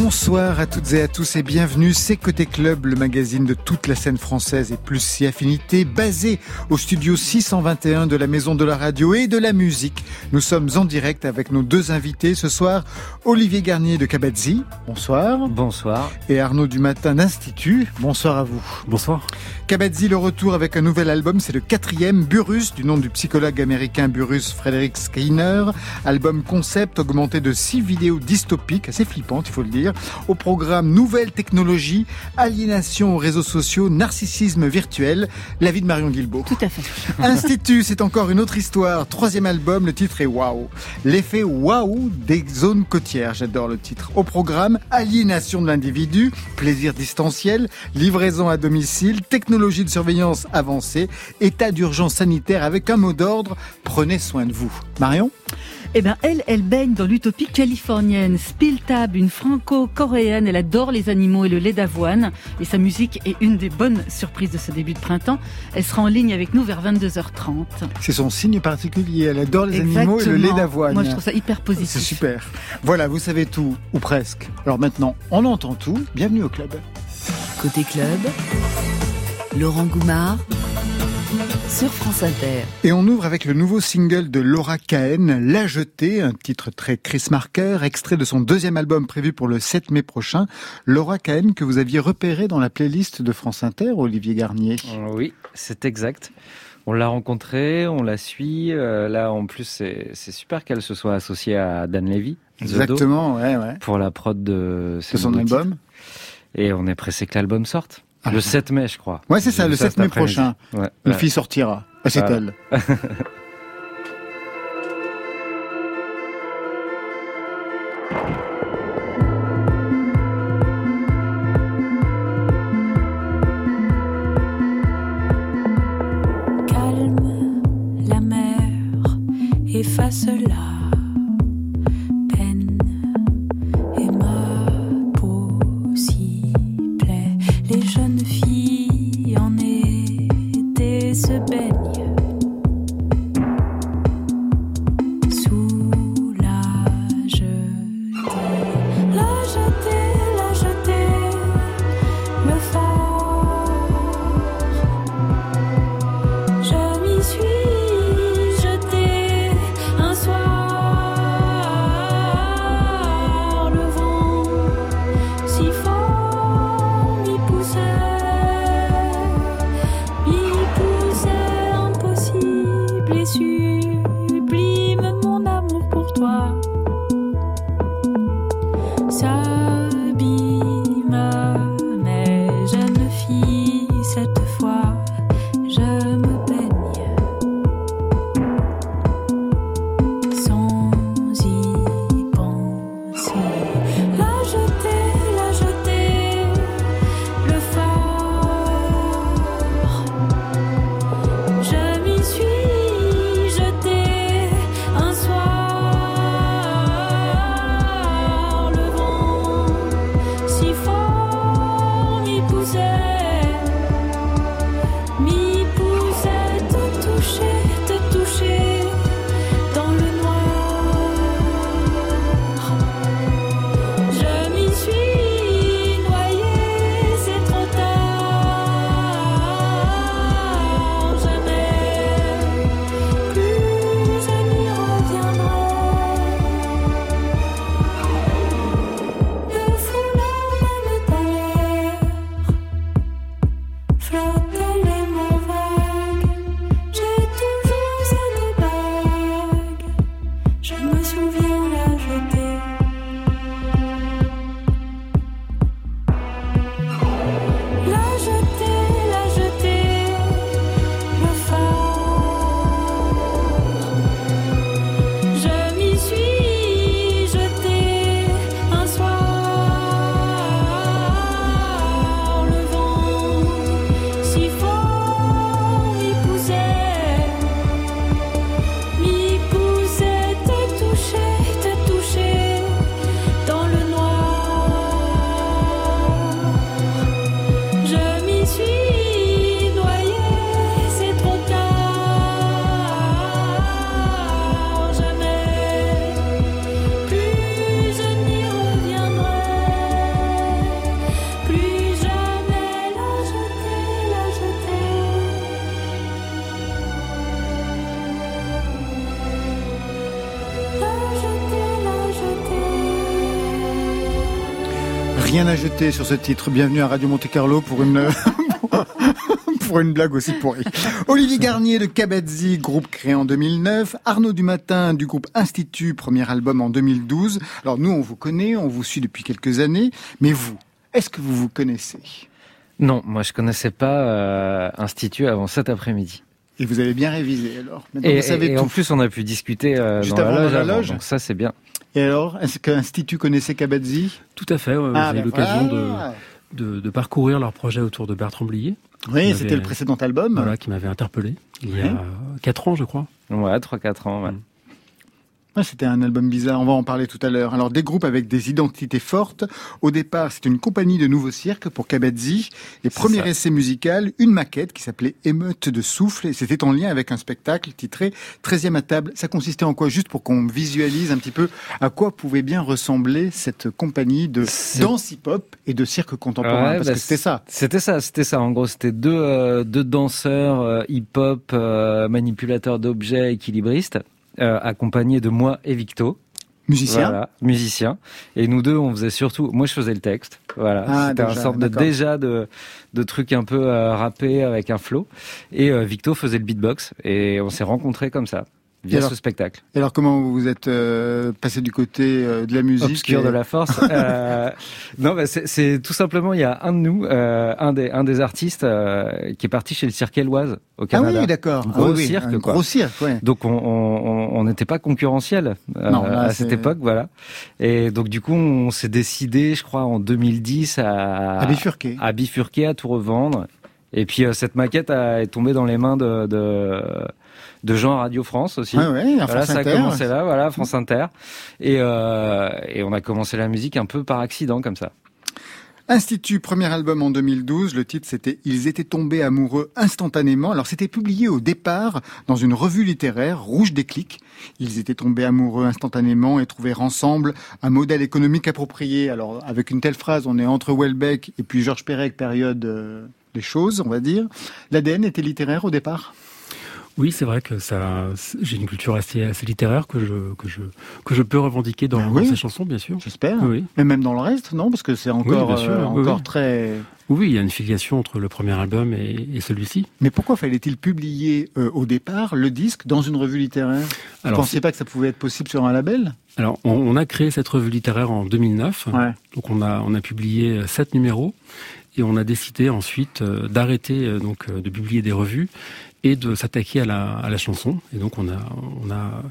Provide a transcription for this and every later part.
Bonsoir à toutes et à tous et bienvenue. C'est Côté Club, le magazine de toute la scène française et plus si affinité, basé au studio 621 de la Maison de la Radio et de la Musique. Nous sommes en direct avec nos deux invités ce soir, Olivier Garnier de Cabazzi. Bonsoir. Bonsoir. Et Arnaud du Matin d'Institut. Bonsoir à vous. Bonsoir. Cabazzi, le retour avec un nouvel album, c'est le quatrième, Burrus, du nom du psychologue américain Burrus Frederick Skinner. Album concept augmenté de six vidéos dystopiques, assez flippantes, il faut le dire. Au programme Nouvelles technologies, aliénation aux réseaux sociaux, narcissisme virtuel. La vie de Marion Guilbault. Tout à fait. Institut, c'est encore une autre histoire. Troisième album, le titre est Waouh. L'effet Waouh des zones côtières, j'adore le titre. Au programme, aliénation de l'individu, plaisir distanciel, livraison à domicile, technologie de surveillance avancée, état d'urgence sanitaire avec un mot d'ordre, prenez soin de vous. Marion? Eh ben, elle, elle baigne dans l'utopie californienne. Spiltab, une franco-coréenne, elle adore les animaux et le lait d'avoine. Et sa musique est une des bonnes surprises de ce début de printemps. Elle sera en ligne avec nous vers 22h30. C'est son signe particulier. Elle adore les animaux et le lait d'avoine. Moi, je trouve ça hyper positif. C'est super. Voilà, vous savez tout, ou presque. Alors maintenant, on entend tout. Bienvenue au club. Côté club, Laurent Goumard sur France Inter. Et on ouvre avec le nouveau single de Laura Cahen, La Jetée, un titre très Chris Marker, extrait de son deuxième album prévu pour le 7 mai prochain. Laura Cahen que vous aviez repéré dans la playlist de France Inter, Olivier Garnier. Oui, c'est exact. On l'a rencontrée, on la suit. euh, là, en plus, c'est super qu'elle se soit associée à Dan Levy, Do, Exactement, ouais, ouais. pour la prod de, De son album. titre. Et on est pressé que l'album sorte. Ah, le putain. 7 mai, je crois. Ouais, c'est ça, le vu 7 cet mai prochain. Ouais, Une ouais. fille sortira. Ah, c'est Ah. elle. Calme la mer, efface Sur ce titre. Bienvenue à Radio Monte Carlo pour une pour une blague aussi pourrie. Olivier Garnier de Cabazzi, groupe créé en 2009. Arnaud Dumatin du groupe Institut, premier album en 2012. Alors nous, on vous connaît, on vous suit depuis quelques années. Mais vous, est-ce que vous vous connaissez? Non, moi je connaissais pas euh, Institut avant cet après-midi. Et vous avez bien révisé alors. Maintenant, Et, vous savez et- en plus, on a pu discuter euh, Juste dans la avant, loge, dans la avant, loge donc ça c'est bien. Et alors, est-ce qu'Institut connaissait Cabazzi Tout à fait. ouais, Ah, J'ai eu ben l'occasion voilà. de, de, de parcours leur projet autour de Bertrand Blier, Oui, c'était le précédent album. voilà, qui m'avait interpellé il y a quatre ans, je crois. Ouais, 3-4 ans. ouais. Mm. Ouais, c'était un album bizarre, on va en parler tout à l'heure. Alors des groupes avec des identités fortes. Au départ, c'est une compagnie de nouveaux cirques pour Kabadzi. Et premier ça. essai musical, une maquette qui s'appelait Émeute de souffle. Et c'était en lien avec un spectacle titré 13e à table. Ça consistait en quoi? Juste pour qu'on visualise un petit peu à quoi pouvait bien ressembler cette compagnie de danse hip-hop et de cirque contemporain. Ouais, parce bah, que c'était ça. C'était ça, c'était ça. En gros, c'était deux, euh, deux danseurs euh, hip-hop, euh, manipulateurs d'objets, équilibristes, euh, accompagnés de moi et Victo. Musicien Voilà, musicien. Et nous deux, on faisait surtout. Moi, je faisais le texte. Voilà, Ah, c'était un sorte de déjà de de trucs un peu euh, rappés avec un flow. Et euh, Victo faisait le beatbox. Et on s'est rencontrés comme ça via alors ce spectacle. Et alors comment vous vous êtes euh, passé du côté euh, de la musique obscur et- de la force. Euh, non, bah, c'est- tout simplement il y a un de nous, euh, un des un des artistes euh, qui est parti chez le Cirque Éloise au Ah Canada. oui, d'accord. Gros Ah oui, cirque, un quoi. gros cirque, ouais. Donc on on- on on n'était pas concurrentiel euh, à cette époque, voilà. Et donc du coup on s'est décidé, je crois en 2010 à À bifurquer. à bifurquer, à tout revendre. Et puis euh, cette maquette a, est tombée dans les mains de de, de gens à Radio France aussi. Ouais, ouais, à Voilà, ça a Inter. commencé là, voilà, France Inter. Et, euh, et on a commencé la musique un peu par accident comme ça. Institut, premier album en 2012. Le titre, c'était Ils étaient tombés amoureux instantanément. Alors, c'était publié au départ dans une revue littéraire, Rouge Déclic. Ils étaient tombés amoureux instantanément et trouvèrent ensemble un modèle économique approprié. Alors, avec une telle phrase, on est entre Welbeck et puis Georges Perec, période euh, des choses, on va dire. L'ADN était littéraire au départ? Oui, c'est vrai que ça, j'ai une culture assez, assez littéraire que je, que je, que je peux revendiquer dans, Ben oui. dans ces chansons, bien sûr. J'espère. Oui. Mais même dans le reste, non? Parce que c'est encore, sûr, euh, encore très... Oui, il y a une filiation entre le premier album et, et celui-ci. Mais pourquoi fallait-il publier euh, au départ le disque dans une revue littéraire? Vous Alors, pensiez pas que ça pouvait être possible sur un label? Alors, on, on a créé cette revue littéraire en 2009. Ouais. Donc, on a, on a publié euh, sept numéros et on a décidé ensuite d'arrêter donc de publier des revues et de s'attaquer à la, à la chanson. Et donc, on a, on a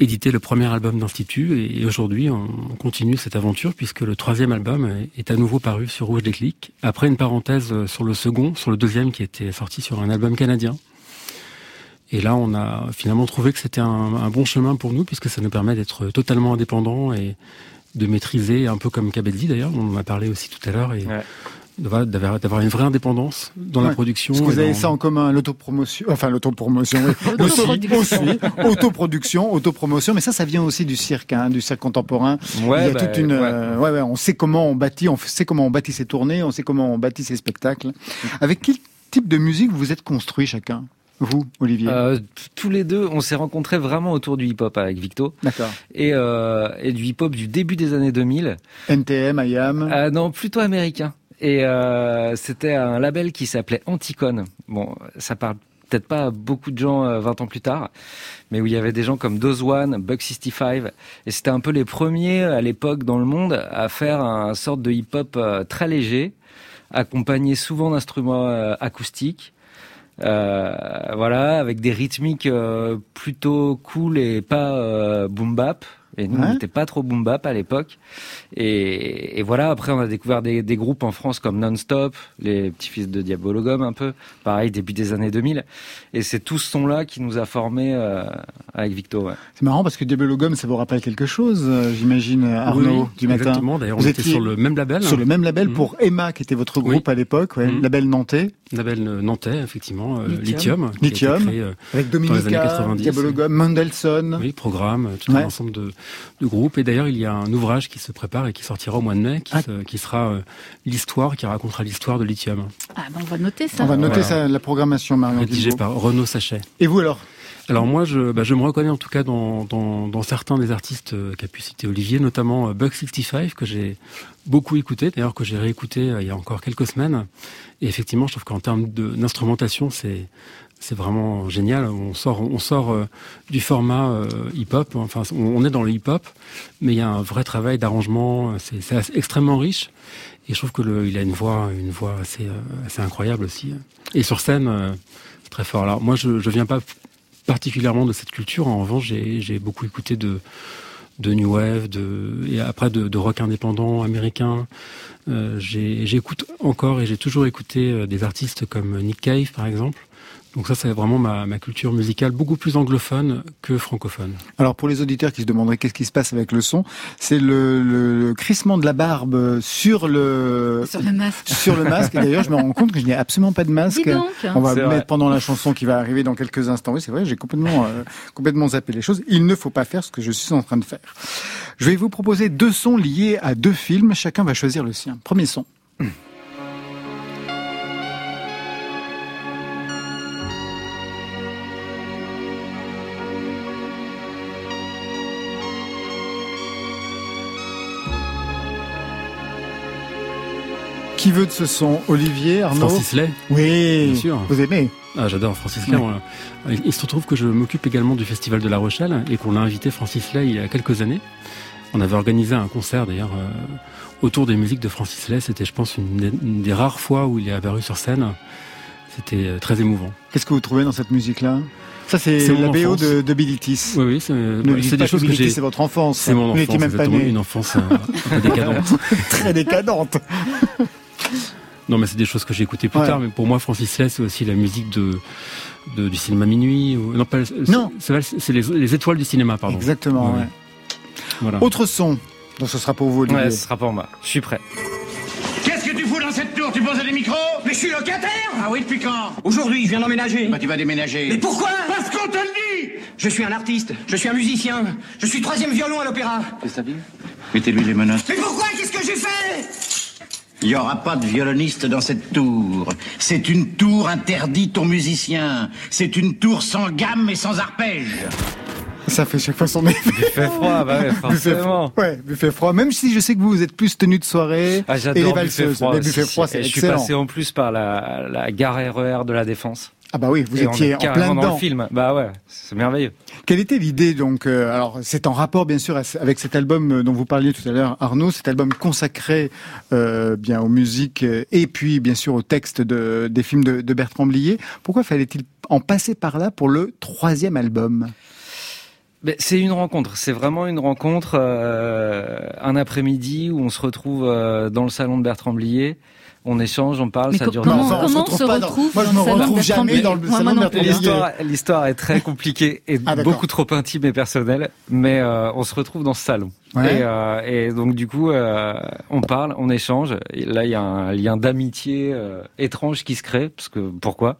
édité le premier album d'Institut et, aujourd'hui, on, on continue cette aventure puisque le troisième album est, à nouveau paru sur Rouge Déclic après une parenthèse euh, sur le second, sur le deuxième qui était sorti sur un album canadien. Et là, on a finalement trouvé que c'était un, bon chemin pour nous, puisque ça nous permet d'être totalement indépendants et de maîtriser, un peu comme Kabedzi d'ailleurs, on en a parlé aussi tout à l'heure, Ouais. D'avoir une vraie indépendance dans Ouais. la production. Parce que vous avez dans- ça en commun, l'autopromotion, enfin l'autopromotion, oui. aussi, aussi, autoproduction, autopromotion, mais ça, ça vient aussi du cirque, hein, du cirque contemporain. Ouais, Il y a bah, toute une, ouais. euh, ouais, ouais, on sait comment on bâtit, on sait comment on bâtit ses tournées, on sait comment on bâtit ses spectacles. Avec quel type de musique vous êtes construit chacun? Vous, Olivier? Euh, tous les deux, on s'est rencontrés vraiment autour du hip-hop avec Victo D'accord. et, euh, et du hip-hop du début des années 2000. NTM, IAM. Euh, non, plutôt américain. Et euh, c'était un label qui s'appelait Anticon. Bon, ça parle peut-être pas à beaucoup de gens euh, 20 ans plus tard, mais où il y avait des gens comme Doze One, Buck 65, et c'était un peu les premiers à l'époque dans le monde à faire un sorte de hip-hop euh, très léger, accompagné souvent d'instruments euh, acoustiques. Euh, voilà, avec des rythmiques plutôt cool et pas boom bap. Et nous, Ouais. on n'était pas trop boom bap à l'époque. Et, et voilà, après, on a découvert des, des groupes en France comme Non-Stop, les petits-fils de Diabologum un peu, pareil, début des années 2000. Et c'est tout ce son-là qui nous a formés euh, avec Victo. Ouais. C'est marrant parce que Diablo Gomme, ça vous rappelle quelque chose, euh, j'imagine, Arnaud, Oui, du matin. Exactement, d'ailleurs, on Vous était étiez sur le même label. Sur le même label Mhm. pour Emma, qui était votre groupe Oui. à l'époque, ouais, Mhm. label nantais, label euh, nantais, effectivement, euh, Lithium. Lithium. qui a été Lithium. créé, euh, avec Dominica, 90. Diablo Gomme, Mendelssohn. oui, programme, tout Ouais. un ensemble de, de groupe. Et d'ailleurs, il y a un ouvrage qui se prépare et qui sortira au mois de mai, qui, Ah. se- qui sera euh, l'histoire, qui racontera l'histoire de Lithium, Ah, ben on va noter ça. On va noter Voilà. ça, la programmation, Marion. rédigé Guilbault. par Renaud Sachet. Et vous alors? Alors moi, je, bah, je me reconnais en tout cas dans, dans, dans certains des artistes euh, qu'a pu citer Olivier, notamment euh, Bug 65 que j'ai beaucoup écouté, d'ailleurs que j'ai réécouté il y a encore quelques semaines. Et effectivement, je trouve qu'en termes d'instrumentation, c'est c'est vraiment génial. On sort on sort euh, du format euh, hip-hop. Enfin, on, est dans le hip-hop, mais il y a un vrai travail d'arrangement. C'est extrêmement riche. Et je trouve que le, il a une voix une voix assez euh, assez incroyable aussi. Et sur scène. très fort. Alors moi, je je viens pas particulièrement de cette culture. En revanche, j'ai beaucoup écouté de de new wave, de et après de, de rock indépendant américain. J'écoute encore et j'ai toujours écouté des artistes comme Nick Cave, par exemple. Donc ça, c'est vraiment ma, ma culture musicale beaucoup plus anglophone que francophone. Alors pour les auditeurs qui se demanderaient qu'est-ce qui se passe avec le son, c'est le, le- le crissement de la barbe sur le Sur le masque. sur le masque. Et d'ailleurs, je me rends compte que je n'ai absolument pas de masque. Dis donc. On va vrai. mettre pendant la chanson qui va arriver dans quelques instants. Oui, c'est vrai, j'ai complètement, euh, complètement zappé les choses. Il ne faut pas faire ce que je suis en train de faire. Je vais vous proposer deux sons liés à deux films. Chacun va choisir le sien. Premier son. Qui veut de ce son Olivier, Arnaud Francis Lay. Oui, Bien sûr. vous aimez Ah, j'adore Francis Lay. Voilà. Il se trouve que je m'occupe également du Festival de La Rochelle et qu'on a invité Francis Lay il y a quelques années. On avait organisé un concert d'ailleurs euh, autour des musiques de Francis Lay. C'était, je pense, une des, une des rares fois où il est apparu sur scène. C'était euh, très émouvant. Qu'est-ce que vous trouvez dans cette musique-là? Ça, c'est la BO enfance. de, de Billy Tiss. Oui, oui, c'est, des choses que Billy j'ai. C'est votre enfance. C'est mon Vous enfance, même pas né. une enfance euh, un peu décadente. Très décadente. Non, mais c'est des choses que j'ai écoutées plus Ouais. tard. Mais pour moi, Francis Lay, c'est aussi la musique de, de- du cinéma minuit. Ou, non, pas, c'est- Non. c'est, c'est les, les étoiles du cinéma, pardon. Exactement. Ouais, ouais. Voilà. Autre son. Donc ce sera pour vous, Olivier. Ouais, ce sera pour moi. Je suis prêt. Qu'est-ce que tu fous dans cette tour? Tu poses des micros? Mais je suis locataire Ah oui, depuis quand? Aujourd'hui, je viens d'emménager. Bah tu vas déménager. Mais pourquoi? Parce qu'on te le dit Je suis un artiste, je suis un musicien, je suis troisième violon à l'opéra. C'est ça bien Mettez-lui les menottes. Mais pourquoi? Qu'est-ce que j'ai fait? Il n'y aura pas de violoniste dans cette tour. C'est une tour interdite aux musiciens. C'est une tour sans gamme et sans arpège. Ça fait chaque fois son effet. Fait froid, bah ouais, forcément. Ouais, buffet froid. Même si je sais que vous, vous êtes plus tenue de soirée Ah, et les j'adore Buffet valseuses. Buffet froid, Et c'est Je suis passé en plus par la, la gare RER de la Défense. Ah bah oui, vous Et on étiez est en plein dans le film. Bah ouais, c'est merveilleux. Quelle était l'idée donc euh, Alors c'est en rapport bien sûr avec cet album euh, dont vous parliez tout à l'heure, Arnaud, cet album consacré euh, bien aux musiques et puis bien sûr au texte de, des films de, Bertrand Blier. Pourquoi fallait-il en passer par là pour le troisième album? Mais c'est une rencontre, c'est vraiment une rencontre, un après-midi où on se retrouve dans le salon de Bertrand Blier, on échange, on parle, Mais ça dure comment- heures. comment on se pas dans- retrouve Moi je dans me retrouve jamais dans le salon. L'histoire, l'histoire est très compliquée et Ah, beaucoup trop intime et personnelle, mais euh, on se retrouve dans ce salon. Ouais. Et, euh, et donc du coup, euh, on parle, on échange. Et là, il y a un lien d'amitié euh, étrange qui se crée, parce que pourquoi?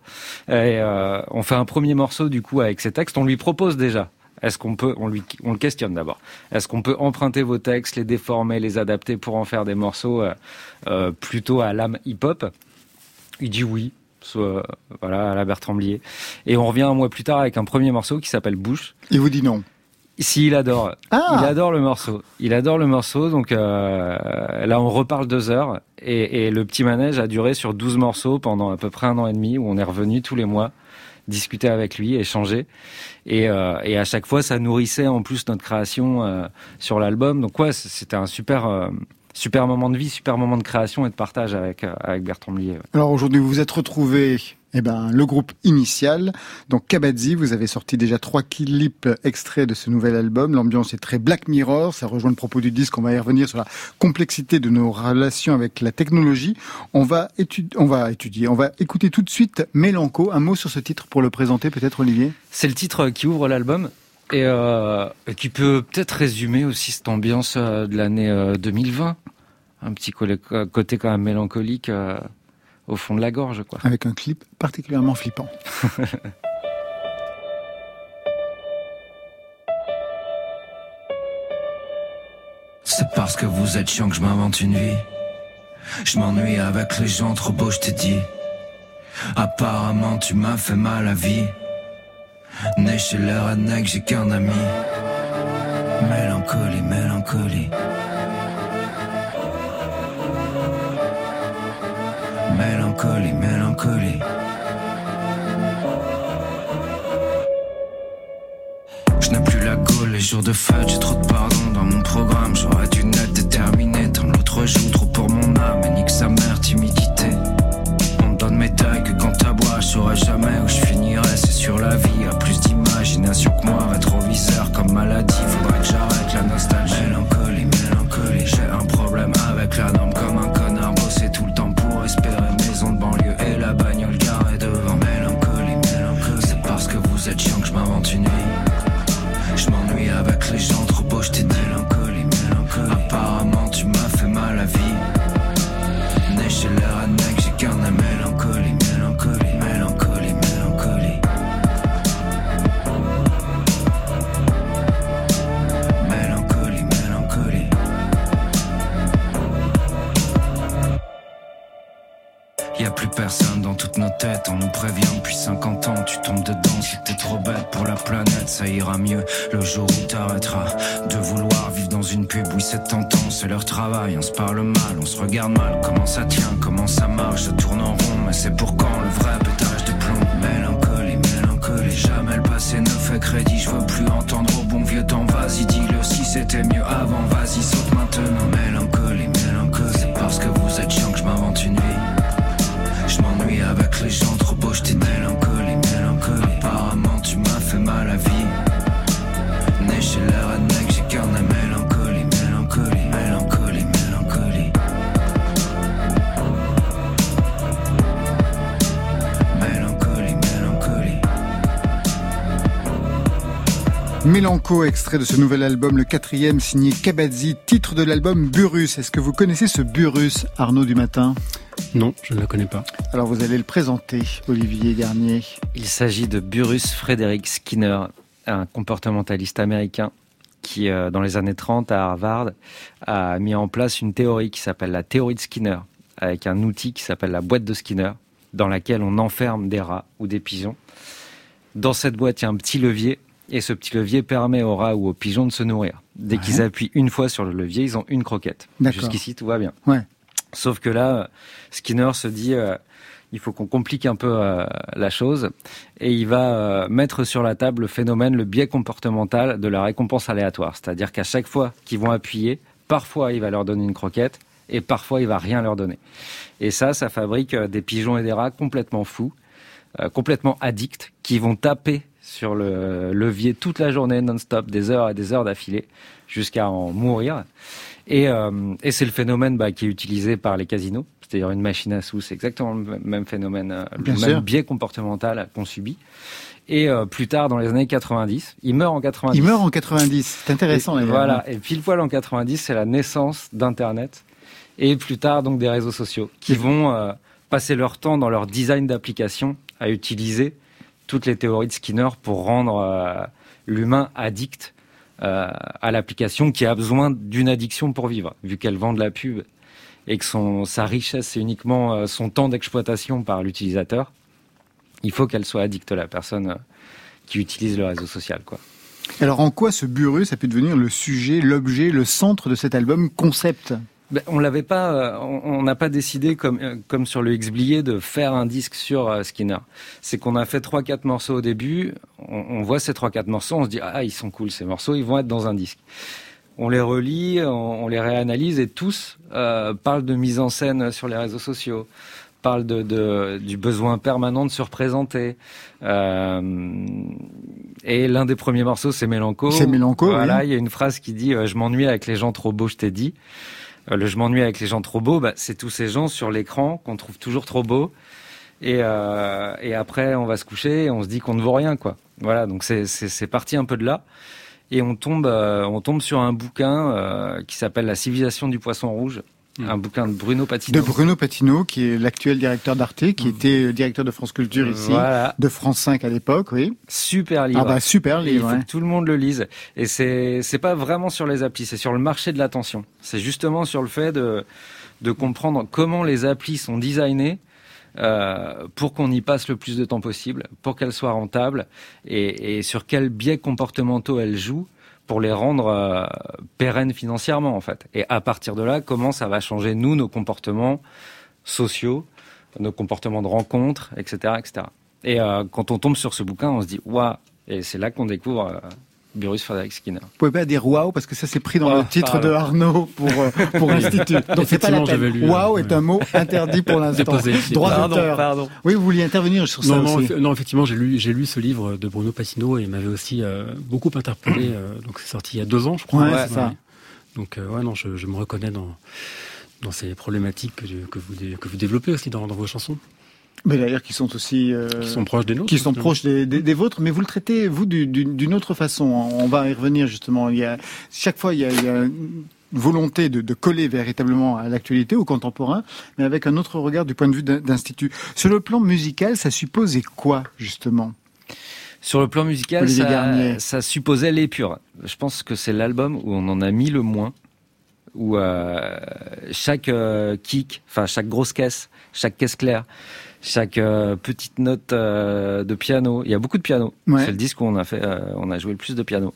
Et euh, on fait un premier morceau du coup avec ces textes. On lui propose déjà. Est-ce qu'on peut, on lui, on le questionne d'abord. Est-ce qu'on peut emprunter vos textes, les déformer, les adapter pour en faire des morceaux euh, euh, plutôt à l'âme hip-hop? Il dit oui. Soit, voilà, à la Bertrand Blier. Et on revient un mois plus tard avec un premier morceau qui s'appelle Bouche. Il vous dit non. Si, il adore. Ah Il adore le morceau. Il adore le morceau. Donc euh, là, on reparle deux heures. Et, et le petit manège a duré sur 12 morceaux pendant à peu près un an et demi, où on est revenu tous les mois discuter avec lui, échanger. Et, euh, et à chaque fois, ça nourrissait en plus notre création euh, sur l'album. Donc ouais, c'était un super... euh, Super moment de vie, super moment de création et de partage avec, euh, avec Bertrand Blier. Alors aujourd'hui, vous vous êtes retrouvé, eh ben, le groupe initial. Donc Kabadzi, vous avez sorti déjà trois clips extraits de ce nouvel album. L'ambiance est très Black Mirror. Ça rejoint le propos du disque. On va y revenir sur la complexité de nos relations avec la technologie. On va étudier, on va étudier, on va écouter tout de suite Mélanco. Un mot sur ce titre pour le présenter, peut-être, Olivier? C'est le titre qui ouvre l'album et, euh, et qui peut peut-être résumer aussi cette ambiance euh, de l'année euh, 2020. Un petit côté quand même mélancolique euh, au fond de la gorge, quoi. Avec un clip particulièrement flippant. C'est parce que vous êtes chiant que je m'invente une vie. Je m'ennuie avec les gens trop beaux, je t'ai dit. Apparemment, tu m'as fait mal à vie. Né chez les rednecks, j'ai qu'un ami. Mélancolie, mélancolie. Mélancolie, mélancolie. Je n'ai plus la gaule, les jours de fête, j'ai trop de pardon dans mon programme. J'aurais dû naître déterminé, tant l'autre joue trop pour mon âme. Et nique sa mère, timidité. On me donne médaille que quand t'aboies, je saurais jamais où je finirai. C'est sur la vie, tentant, c'est leur travail, on se parle mal, on se regarde mal, comment ça tient, comment ça marche, ça tourne en rond, mais c'est pour quand le vrai pétage de plomb, mélancolie, mélancolie, jamais le passé ne fait crédit, je veux plus entendre Mélanco, extrait de ce nouvel album, le quatrième signé Kabadzi, titre de l'album Burus. Est-ce que vous connaissez ce Burus, Arnaud du Matin? Non, je ne la connais pas. Alors vous allez le présenter, Olivier Garnier. Il s'agit de Burrus Frederick Skinner, un comportementaliste américain qui, euh, dans les années 30 à Harvard, a mis en place une théorie qui s'appelle la théorie de Skinner, avec un outil qui s'appelle la boîte de Skinner, dans laquelle on enferme des rats ou des pigeons. Dans cette boîte, il y a un petit levier, et ce petit levier permet aux rats ou aux pigeons de se nourrir. Dès qu'ils appuient une fois sur le levier, ils ont une croquette. Jusqu'ici, tout va bien. Ouais. Sauf que là, Skinner se dit, euh, il faut qu'on complique un peu euh, la chose, et il va euh, mettre sur la table le phénomène, le biais comportemental de la récompense aléatoire. C'est-à-dire qu'à chaque fois qu'ils vont appuyer, parfois il va leur donner une croquette, et parfois il va rien leur donner. Et ça, ça fabrique des pigeons et des rats complètement fous, complètement addicts, qui vont taper sur le levier toute la journée non-stop, des heures et des heures d'affilée, jusqu'à en mourir. Et, euh, et c'est le phénomène bah, qui est utilisé par les casinos. C'est-à-dire une machine à sous, c'est exactement le même phénomène, euh, le même biais comportemental qu'on subit. Et euh, plus tard, dans les années 90, il meurt en 90. Il meurt en 90, c'est intéressant Et, voilà, et pile poil en 90, c'est la naissance d'Internet et plus tard donc des réseaux sociaux qui vont euh, passer leur temps dans leur design d'application à utiliser toutes les théories de Skinner pour rendre euh, l'humain addict euh, à l'application qui a besoin d'une addiction pour vivre, vu qu'elle vend de la pub et que son, sa richesse c'est uniquement euh, son temps d'exploitation par l'utilisateur. Il faut qu'elle soit addicte la personne qui utilise le réseau social, quoi. Alors en quoi ce Burus a pu devenir le sujet, l'objet, le centre de cet album concept? On l'avait pas, euh, on n'a pas décidé comme euh, comme sur le X-Blié de faire un disque sur euh, Skinner. C'est qu'on a fait trois quatre morceaux au début. On, on voit ces trois quatre morceaux, on se dit ah ils sont cool ces morceaux, ils vont être dans un disque. On les relit, on, on les réanalyse et tous euh, parlent de mise en scène sur les réseaux sociaux, parlent de, de- du besoin permanent de se représenter. Euh, et l'un des premiers morceaux c'est Mélanco. C'est Mélanco, Voilà, oui. il y a une phrase qui dit je m'ennuie avec les gens trop beaux, je t'ai dit. Euh, le je m'ennuie avec les gens trop beaux, bah, c'est tous ces gens sur l'écran qu'on trouve toujours trop beaux. Et, euh, et après, on va se coucher et on se dit qu'on ne vaut rien, quoi. Voilà, donc c'est- parti un peu de là. Et on tombe, euh, on tombe sur un bouquin euh, qui s'appelle La civilisation du poisson rouge un bouquin de Bruno Patino. De Bruno Patino, qui est l'actuel directeur d'Arte, qui était directeur de France Culture ici, Voilà. de France 5 à l'époque, oui. Super livre. Ah bah super Et il livre. faut hein. que tout le monde le lise. Et c'est c'est pas vraiment sur les applis, c'est sur le marché de l'attention. C'est justement sur le fait de de comprendre comment les applis sont designées euh, pour qu'on y passe le plus de temps possible, pour qu'elles soient rentables et, et sur quels biais comportementaux elles jouent pour les rendre euh, pérennes financièrement en fait. Et à partir de là, comment ça va changer nous nos comportements sociaux, nos comportements de rencontre, etc., etc. Et euh, quand on tombe sur ce bouquin, on se dit waouh Et c'est là qu'on découvre euh, Burrus Skinner. Vous pouvez pas dire waouh parce que ça c'est pris dans Oh, le titre pardon. de Arnaud pour euh, pour l'Institut. Donc c'est pas la peine. Waouh euh, est un mot interdit pour l'instant. Droit d'auteur. pardon. Oui, vous vouliez intervenir sur ça Non, aussi. eff- non, effectivement, j'ai lu, j'ai lu ce livre de Bruno Pacino et il m'avait aussi euh, beaucoup interpellé. euh, donc, c'est sorti il y a deux ans, je crois. Ouais, c'est ça. Donc, euh, ouais, non, je, je me reconnais dans dans ces problématiques que, que vous que vous développez aussi dans, dans vos chansons, Mais d'ailleurs qui sont aussi euh, qui sont proches des nôtres. qui sont proches des, des- des vôtres, mais vous le traitez vous du- d'une autre façon. On va y revenir justement. Il y a chaque fois il y a, il y a une volonté de, de coller véritablement à l'actualité, au contemporain, mais avec un autre regard du point de vue d'institut. Sur le plan musical, ça supposait quoi justement? Sur le plan musical, ça, ça supposait l'épure. Je pense que c'est l'album où on en a mis le moins, où euh, chaque euh, kick, enfin chaque grosse caisse, chaque caisse claire, chaque euh, petite note euh, de piano. Il y a beaucoup de piano. Ouais. C'est le disque où on a fait, euh, on a joué le plus de piano.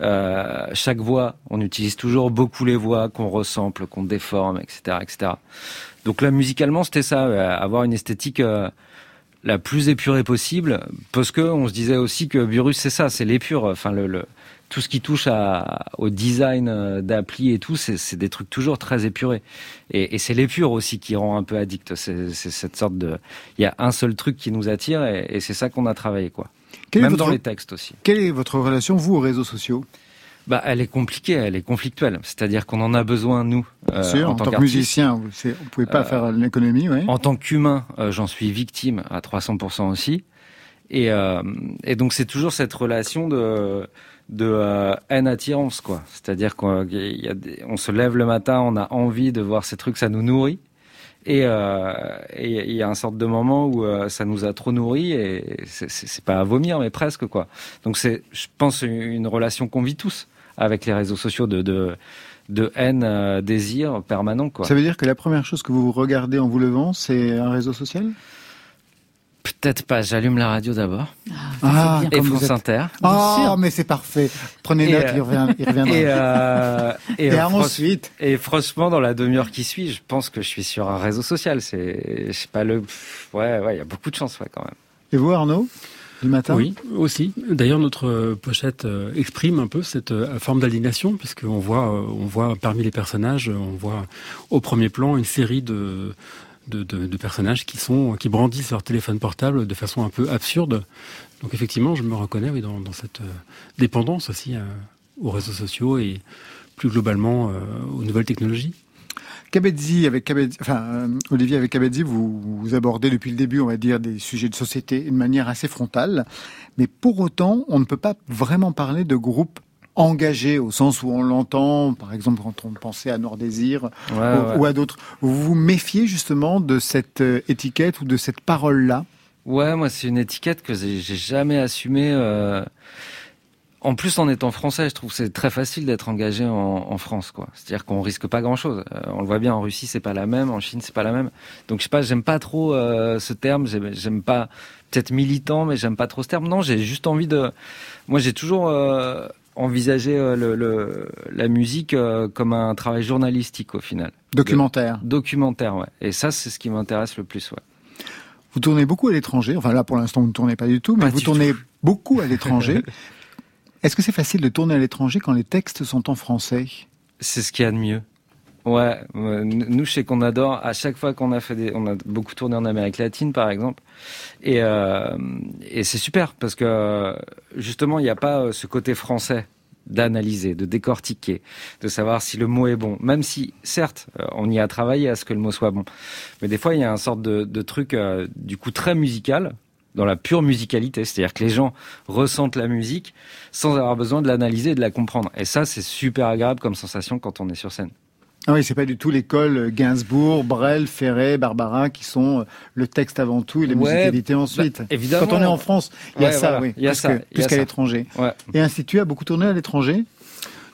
Euh, chaque voix, on utilise toujours beaucoup les voix qu'on resample, qu'on déforme, etc., etc. Donc là, musicalement, c'était ça, euh, avoir une esthétique. euh, la plus épurée possible, parce que on se disait aussi que Burus c'est ça, c'est l'épure. Enfin le, le- tout ce qui touche à, au design euh, d'appli et tout, c'est des trucs toujours très épurés. Et, et c'est l'épure aussi qui rend un peu addict. C'est cette sorte de, il y a un seul truc qui nous attire et, et c'est ça qu'on a travaillé quoi. Même votre- dans les textes aussi. Quelle est votre relation vous aux réseaux sociaux? Bah elle est compliquée, elle est conflictuelle. C'est-à-dire qu'on en a besoin nous. Bien euh, sûr, en, tant que musicien, vous ne pouvez pas Euh, faire l'économie, oui. En tant qu'humain, euh, j'en suis victime à 300% aussi. Et, euh, et donc c'est toujours cette relation de, de euh, haine-attirance, quoi. C'est-à-dire qu'on se lève le matin, on a envie de voir ces trucs, ça nous nourrit. Et euh, il y a un sorte de moment où euh, ça nous a trop nourri et c'est- pas à vomir, mais presque, quoi. Donc c'est, je pense, une relation qu'on vit tous avec les réseaux sociaux de, de, haine, désir permanent, quoi. Ça veut dire que la première chose que vous regardez en vous levant, c'est un réseau social? Peut-être pas, j'allume la radio d'abord. Ah, bien. Et France êtes- Inter. Oh, mais c'est parfait. Prenez Et, note, euh, il, revient, il reviendra. Et, euh, et, Et euh, franch- ensuite, et franchement, dans la demi-heure qui suit, je pense que je suis sur un réseau social. C'est, je sais pas le, ouais, ouais, il y a beaucoup de chance, ouais, quand même. et vous Arnaud Du matin? Oui, aussi. D'ailleurs, notre euh, pochette euh, exprime un peu cette euh, forme d'aliénation, puisqu'on voit, euh, on voit parmi les personnages, on voit au premier plan une série de, de, personnages qui sont, qui brandissent leur téléphone portable de façon un peu absurde. Donc effectivement, je me reconnais oui, dans, cette euh, dépendance aussi euh, aux réseaux sociaux et plus globalement euh, aux nouvelles technologies. Olivier avec Cabezzi, vous, abordez depuis le début, on va dire, des sujets de société d'une manière assez frontale, mais pour autant, on ne peut pas vraiment parler de groupe engagé au sens où on l'entend, par exemple quand on pensait à Noir Désir Ouais, ou, ouais. ou à d'autres. Vous vous méfiez justement de cette euh, étiquette ou de cette parole-là? Ouais, moi, c'est une étiquette que j'ai jamais assumée. euh, En plus, en étant français, je trouve que c'est très facile d'être engagé en, en France, quoi. C'est-à-dire qu'on risque pas grand-chose. Euh, on le voit bien en Russie, c'est pas la même, en Chine, c'est pas la même. Donc, je sais pas, j'aime pas trop euh, ce terme. J'aime j'aime pas peut-être militant, mais j'aime pas trop ce terme. Non, j'ai juste envie de. Moi, j'ai toujours euh, envisagé euh, le, le- la musique euh, comme un travail journalistique au final, Documentaire. documentaire, ouais. Et ça, c'est ce qui m'intéresse le plus, ouais. Vous tournez beaucoup à l'étranger. Enfin là, pour l'instant, vous ne tournez pas du tout, mais Pas vous tournez beaucoup à l'étranger. Est-ce que c'est facile de tourner à l'étranger quand les textes sont en français? C'est ce qu'il y a de mieux. Ouais, nous, je sais qu'on adore. À chaque fois qu'on a fait des, on a beaucoup tourné en Amérique latine, par exemple, et euh, et c'est super parce que justement, il n'y a pas euh, ce côté français d'analyser, de décortiquer, de savoir si le mot est bon. Même si, certes, euh, on y a travaillé à ce que le mot soit bon, mais des fois, il y a un sorte de, de truc euh, du coup très musical dans la pure musicalité, c'est-à-dire que les gens ressentent la musique sans avoir besoin de l'analyser et de la comprendre. Et ça, c'est super agréable comme sensation quand on est sur scène. Ah oui, c'est pas du tout l'école Gainsbourg, Brel, Ferré, Barbara qui sont euh, le texte avant tout et les Ouais, musicalités ensuite. bah, évidemment. Quand on est en France, il y a Ouais, ça, voilà, oui. il y a plus ça, qu'à l'étranger. Ouais. Et Institut a beaucoup tourné à l'étranger?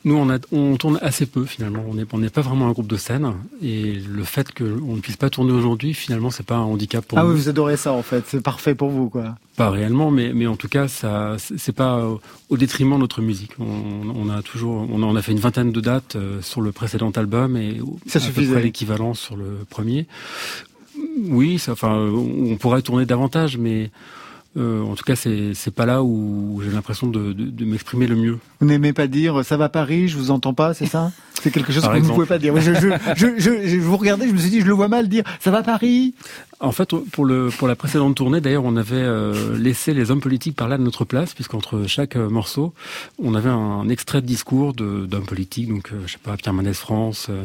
Nous, on, a, on tourne assez peu finalement. On n'est pas vraiment un groupe de scène. Et le fait qu'on ne puisse pas tourner aujourd'hui, finalement, c'est pas un handicap pour Ah nous. oui, vous adorez ça en fait, c'est parfait pour vous quoi. Pas réellement, mais, mais en tout cas, ça, c'est pas au- détriment de notre musique. On, on a toujours, on a, on a fait une vingtaine de dates euh, sur le précédent album et Ça à peu suffisait. près l'équivalent sur le premier. Oui, ça, enfin, on pourrait tourner davantage, mais euh, en tout cas, c'est c'est pas là où j'ai l'impression de, de, de m'exprimer le mieux. Vous n'aimez pas dire ça va Paris, je vous entends pas, c'est ça? C'est quelque chose Par que vous ne pouvez pas dire. Je, je, je, je, vous regardais, je me suis dit, je le vois mal dire ça va Paris. En fait, pour le pour la précédente tournée, d'ailleurs, on avait euh, laissé les hommes politiques parler à notre place, puisqu'entre chaque euh, morceau, on avait un extrait de discours d'hommes politiques, donc euh, je sais pas Pierre Mendès France, euh, euh,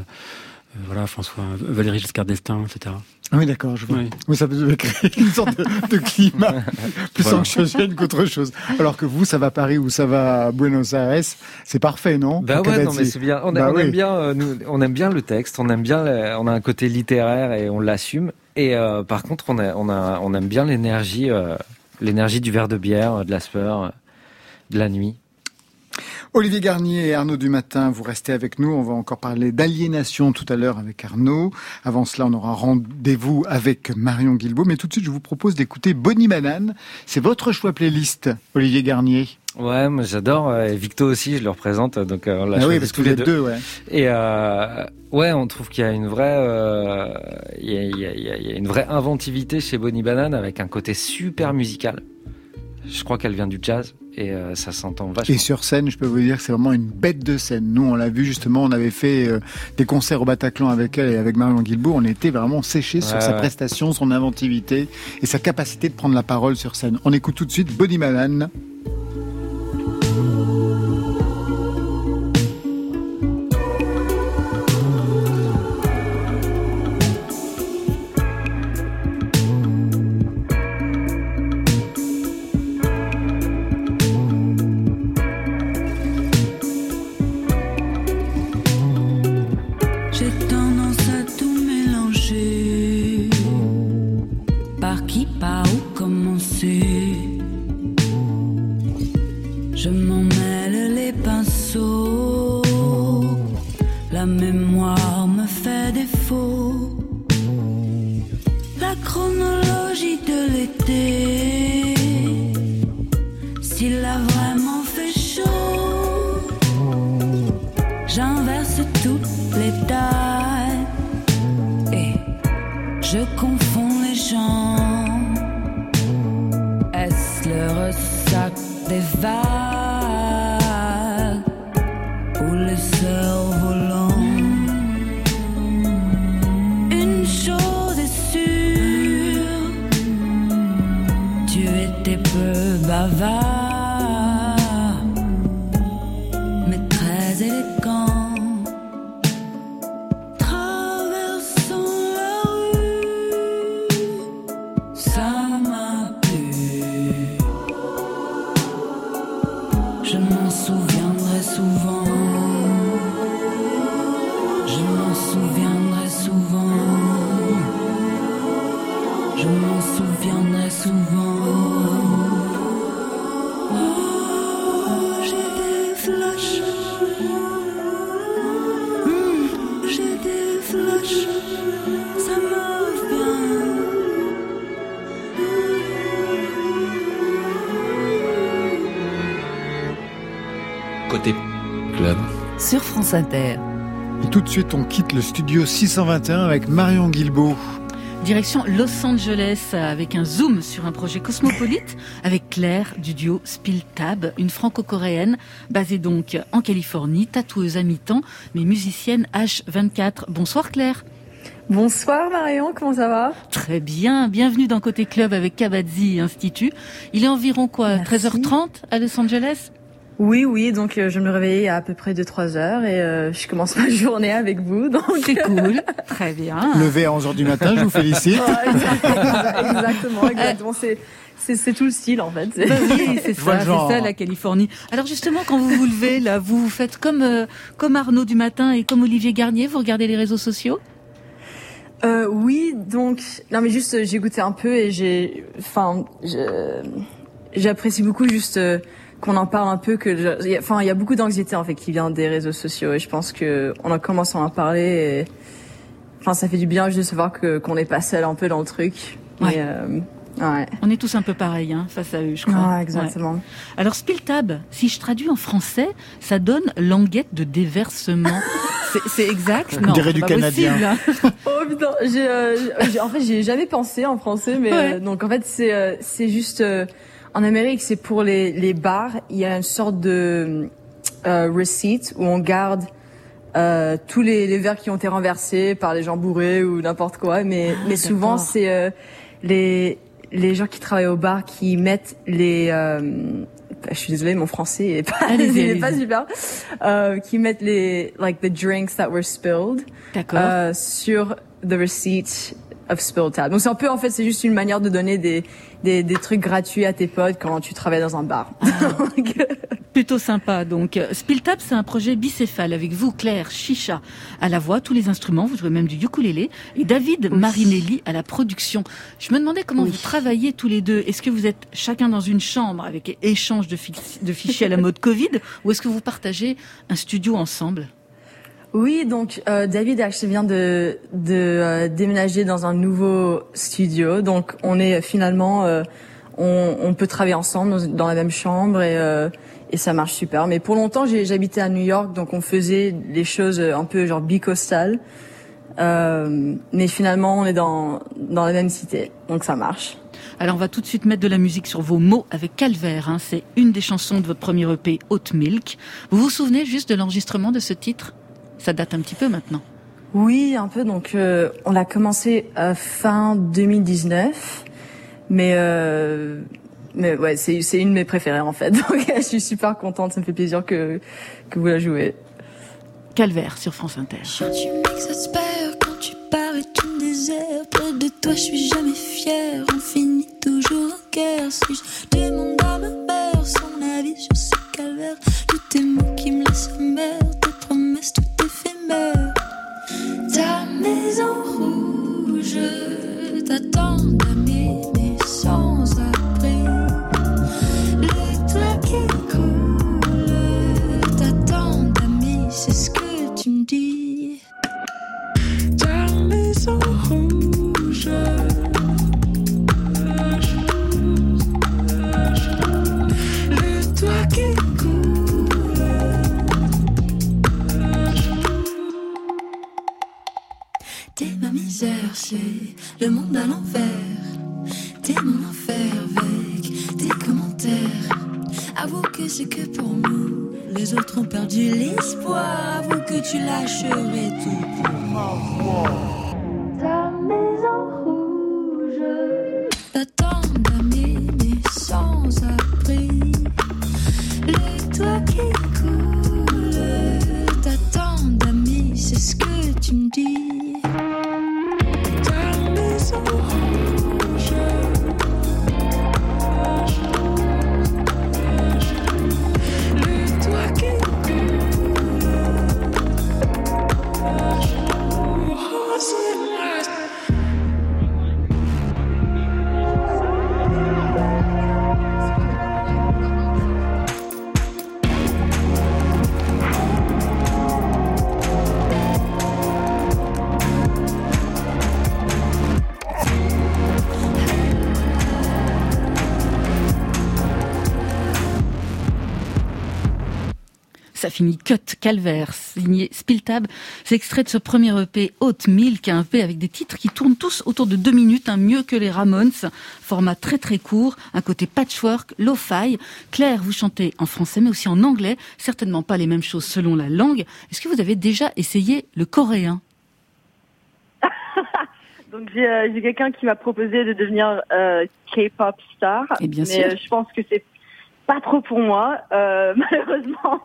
voilà François Valéry Giscard d'Estaing, etc. Ah oui, d'accord, je vois. Oui. Oui, ça peut créer une sorte de, de climat plus Voilà. anxiogène qu'autre chose. Alors que vous, ça va Paris ou ça va Buenos Aires, c'est parfait, non? Bah Pour ouais, non mais c'est bien. On, a- Bah on oui. aime bien, euh, nous, on aime bien le texte, on aime bien, le- on a un côté littéraire et on l'assume. Et euh, par contre, on, a, on, a, on aime bien l'énergie, euh, l'énergie du verre de bière, euh, de la sueur, euh, de la nuit. Olivier Garnier et Arnaud du Matin, vous restez avec nous. On va encore parler d'aliénation tout à l'heure avec Arnaud. Avant cela, on aura rendez-vous avec Marion Guilbault. Mais tout de suite, je vous propose d'écouter Bonnie Banane. C'est votre choix playlist, Olivier Garnier. Ouais, moi j'adore. euh, Et Victo aussi, je le représente. Donc euh, on l'a Ah oui, parce que tous vous les êtes deux. deux, ouais. Et euh, ouais, on trouve qu'il y a une vraie, euh, il y, a, il y a- il y a- il y a une vraie inventivité chez Bonnie Banane avec un côté super musical. Je crois qu'elle vient du jazz et euh, ça s'entend vachement. Et sur scène, je peux vous dire que c'est vraiment une bête de scène. Nous, on l'a vu justement, on avait fait euh, des concerts au Bataclan avec elle et avec Marion Guilbault. On était vraiment séchés sur Ouais, sa prestation, son inventivité et sa capacité de prendre la parole sur scène. On écoute tout de suite Bonnie Banane. J'ai tendance Côté club. Sur France Inter. Et tout de suite, on quitte le studio 621 avec Marion Guilbault. Direction Los Angeles avec un zoom sur un projet cosmopolite avec Claire du duo Spill Tab, une franco-coréenne basée donc en Californie, tatoueuse à mi-temps mais musicienne H24. Bonsoir Claire. Bonsoir Marion, comment ça va? Très bien, bienvenue dans Côté Club avec Kabadzi Institut. Il est environ quoi? Merci. 13h30 à Los Angeles? Oui, oui, donc euh, je me réveille à, à peu près 2-3 heures et euh, je commence ma journée avec vous. Donc C'est cool, très bien. Levé à 11h du matin, je vous félicite. Ouais, exactement, exactement, exactement. C'est, c'est, c'est tout le style en fait. Bah oui, c'est ça, c'est ça la Californie. Alors justement, quand vous vous levez là, vous vous faites comme euh, comme Arnaud du matin et comme Olivier Garnier, vous regardez les réseaux sociaux? Euh, oui, donc non mais juste euh, j'ai goûté un peu et j'ai, enfin, je- j'apprécie beaucoup juste euh, qu'on en parle un peu que, je- il y a- enfin, il y a beaucoup d'anxiété en fait qui vient des réseaux sociaux et je pense que on en commence à en parler et, enfin, ça fait du bien juste de savoir que qu'on n'est pas seul un peu dans le truc. Ouais. Et, euh, ouais. On est tous un peu pareils hein, face à eux, je crois. Ouais, exactement. Alors Spiltab, si je traduis en français, ça donne languette de déversement. C'est- exact? On Non, du pas canadien. possible. Oh putain, j'ai, euh, j'ai- en fait, j'ai jamais pensé en français, mais Ouais. euh, donc en fait, c'est euh, c'est juste euh, en Amérique, c'est pour les les bars, il y a une sorte de euh, receipt où on garde euh, tous les, les verres qui ont été renversés par les gens bourrés ou n'importe quoi, mais mais souvent c'est euh, les les gens qui travaillent au bar qui mettent les euh, je suis désolée, mon français est pas, il est pas super. Euh, qui mettent les like the drinks that were spilled D'accord. euh, sur the receipt of spilled tab. Donc c'est un peu en fait c'est juste une manière de donner des, des des trucs gratuits à tes potes quand tu travailles dans un bar. Donc, Plutôt sympa. Donc, euh, Spiltab, c'est un projet bicéphale avec vous, Claire Chicha, à la voix, tous les instruments, vous jouez même du ukulélé, et David Marinelli à la production. Je me demandais comment Oui. vous travaillez tous les deux. Est-ce que vous êtes chacun dans une chambre avec échange de, de fichiers à la mode Covid, ou est-ce que vous partagez un studio ensemble? Oui, donc euh, David actually vient de, de euh, déménager dans un nouveau studio. Donc on est finalement, euh, on, on peut travailler ensemble dans, la même chambre et, euh, et ça marche super. Mais pour longtemps, j'habitais à New York, donc on faisait les choses un peu genre bicostales. Euh, mais finalement, on est dans, dans la même cité, donc ça marche. Alors on va tout de suite mettre de la musique sur vos mots avec Calvaire. hein. C'est une des chansons de votre premier EP, Haute Milk. Vous vous souvenez juste de l'enregistrement de ce titre? Ça date un petit peu maintenant. Oui, un peu. Donc, euh, on l'a commencé euh, fin 2019, mais euh, mais ouais, c'est c'est une de mes préférées en fait. Donc, je suis super contente. Ça me fait plaisir que que vous la jouez. Calvaire sur France Inter. Tu m'exaspères quand tu pars et tu me désertes. Près de toi, je suis jamais fière. On finit toujours en guerre. Si je demande à ma mère son avis sur ce calvaire, tous tes mots qui me laissent promesses Ta maison rouge t'attend que tu Ça finit Cut Calvaire, signé Spiltab. C'est extrait de ce premier EP Haute Milk, un EP avec des titres qui tournent tous autour de deux minutes, un mieux que les Ramones. Format très très court, un côté patchwork, lo-fi. Claire, vous chantez en français mais aussi en anglais, certainement pas les mêmes choses selon la langue. Est-ce que vous avez déjà essayé le coréen? Donc j'ai euh, j'ai quelqu'un qui m'a proposé de devenir euh, K-pop star. Et bien mais sûr. euh, je pense que c'est pas trop pour moi, malheureusement.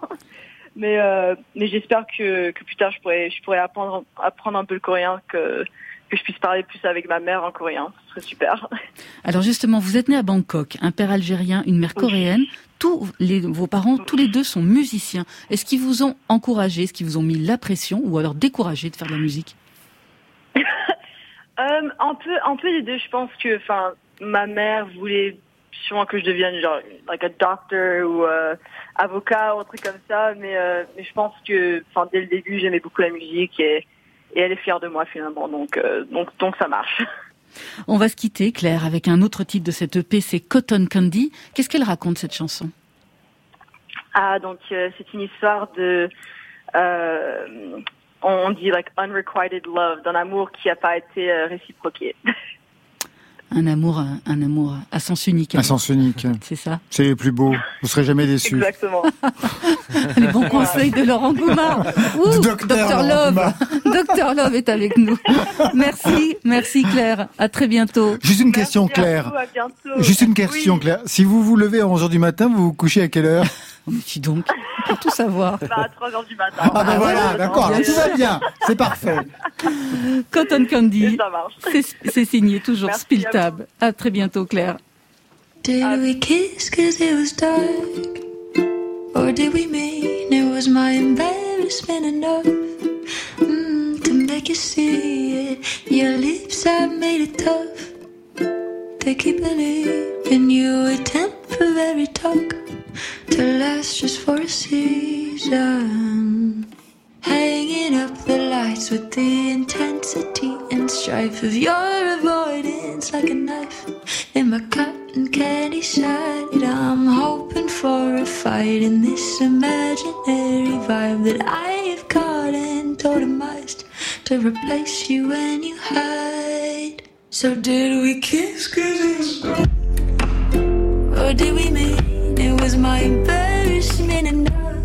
Mais, euh, mais j'espère que, que plus tard, je pourrais, je pourrais apprendre, apprendre un peu le coréen, que, que je puisse parler plus avec ma mère en coréen. Ce serait super. Alors justement, vous êtes né à Bangkok, un père algérien, une mère coréenne. Tous les, vos parents, tous les deux sont musiciens. Est-ce qu'ils vous ont encouragé, est-ce qu'ils vous ont mis la pression ou alors découragé de faire de la musique? Euh, un peu, un peu les deux. Je pense que, enfin, ma mère voulait sûrement que je devienne genre like a doctor ou euh, avocat ou un truc comme ça, mais, euh, mais je pense que, enfin, dès le début, j'aimais beaucoup la musique et, et elle est fière de moi finalement, donc euh, donc donc ça marche. On va se quitter, Claire, avec un autre titre de cette EP, c'est Cotton Candy. Qu'est-ce qu'elle raconte cette chanson? Ah, donc c'est une histoire de, on dit like unrequited love, d'un amour qui n'a pas été réciproqué. Un amour, un amour à sens unique. À sens unique. C'est ça. C'est les plus beaux. Vous serez jamais déçus. Exactement. Les bons conseils de Laurent Goumard. Ouh, docteur Love. Docteur Love est avec nous. Merci, merci Claire. À très bientôt. Juste une question, Claire. à bientôt. Juste une question, Oui. Claire. Si vous vous levez à 11h du matin, vous vous couchez à quelle heure? Mais dis donc, pour tout savoir. Bah, à 3 heures du matin. Ah ben voilà, d'accord, bien tout va bien, c'est parfait. Cotton Candy. Ça marche. C'est signé toujours Merci Spill à Tab. À très bientôt Claire. Did we kiss cause it was dark? Or did we mean it was my embarrassment enough? Mm, to make you see it? Your lips have made it tough. They keep believing you a temporary talk to last just for a season. Hanging up the lights with the intensity and strife of your avoidance like a knife in my cotton candy side. I'm hoping for a fight in this imaginary vibe that I have caught and totemized to replace you when you hide. So did we kiss cause it was Or oh, did we mean it was my embarrassment enough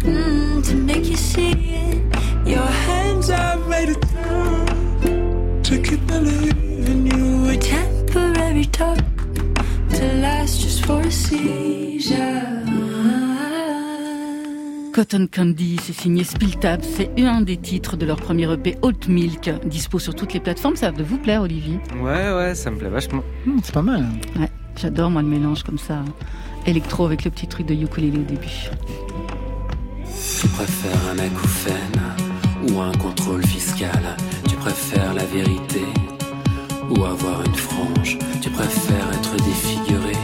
mm, to make you see it? Your hands have made it tough to keep believing you were temporary talk to last just for a season. Cotton Candy, c'est signé Spill Tab. C'est un des titres de leur premier EP Oat Milk, dispo sur toutes les plateformes. Ça va de vous plaire, Olivier? Ouais, ouais, ça me plaît vachement. Hmm, c'est pas mal. Ouais, j'adore moi le mélange comme ça, électro avec le petit truc de ukulélé au début. Tu préfères un acouphène ou un contrôle fiscal? Tu préfères la vérité ou avoir une frange? Tu préfères être défiguré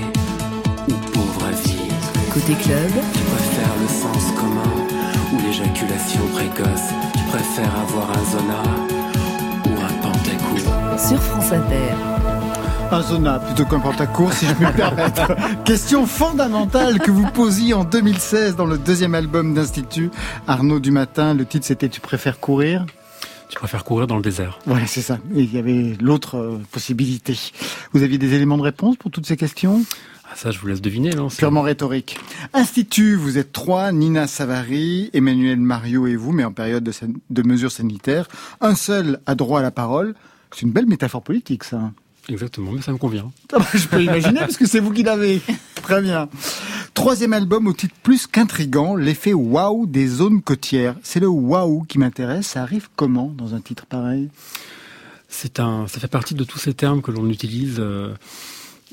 ou pauvre à vie Côté club, Tu préfères le sens commun ou l'éjaculation précoce? Tu préfères avoir un zona ou un pentacourt sur France Inter. Un zona plutôt qu'un pantacourt, si je puis me permettre. Question fondamentale que vous posiez en 2016 dans le deuxième album d'Institut. Arnaud du matin, le titre c'était Tu préfères courir? Tu préfères courir dans le désert. Ouais, c'est ça. Et il y avait l'autre euh, possibilité. Vous aviez des éléments de réponse pour toutes ces questions? Ah, ça, je vous laisse deviner, non C'est- Purement rhétorique. Institut, vous êtes trois, Nina Savary, Emmanuel Mario et vous, mais en période de, san- de mesures sanitaires. Un seul a droit à la parole. C'est une belle métaphore politique, ça. Exactement, mais ça me convient. Ah bah, Je peux imaginer parce que c'est vous qui l'avez. Très bien. Troisième album au titre plus qu'intrigant, l'effet waouh des zones côtières. C'est le waouh qui m'intéresse. Ça arrive comment dans un titre pareil? C'est un, ça fait partie de tous ces termes que l'on utilise euh,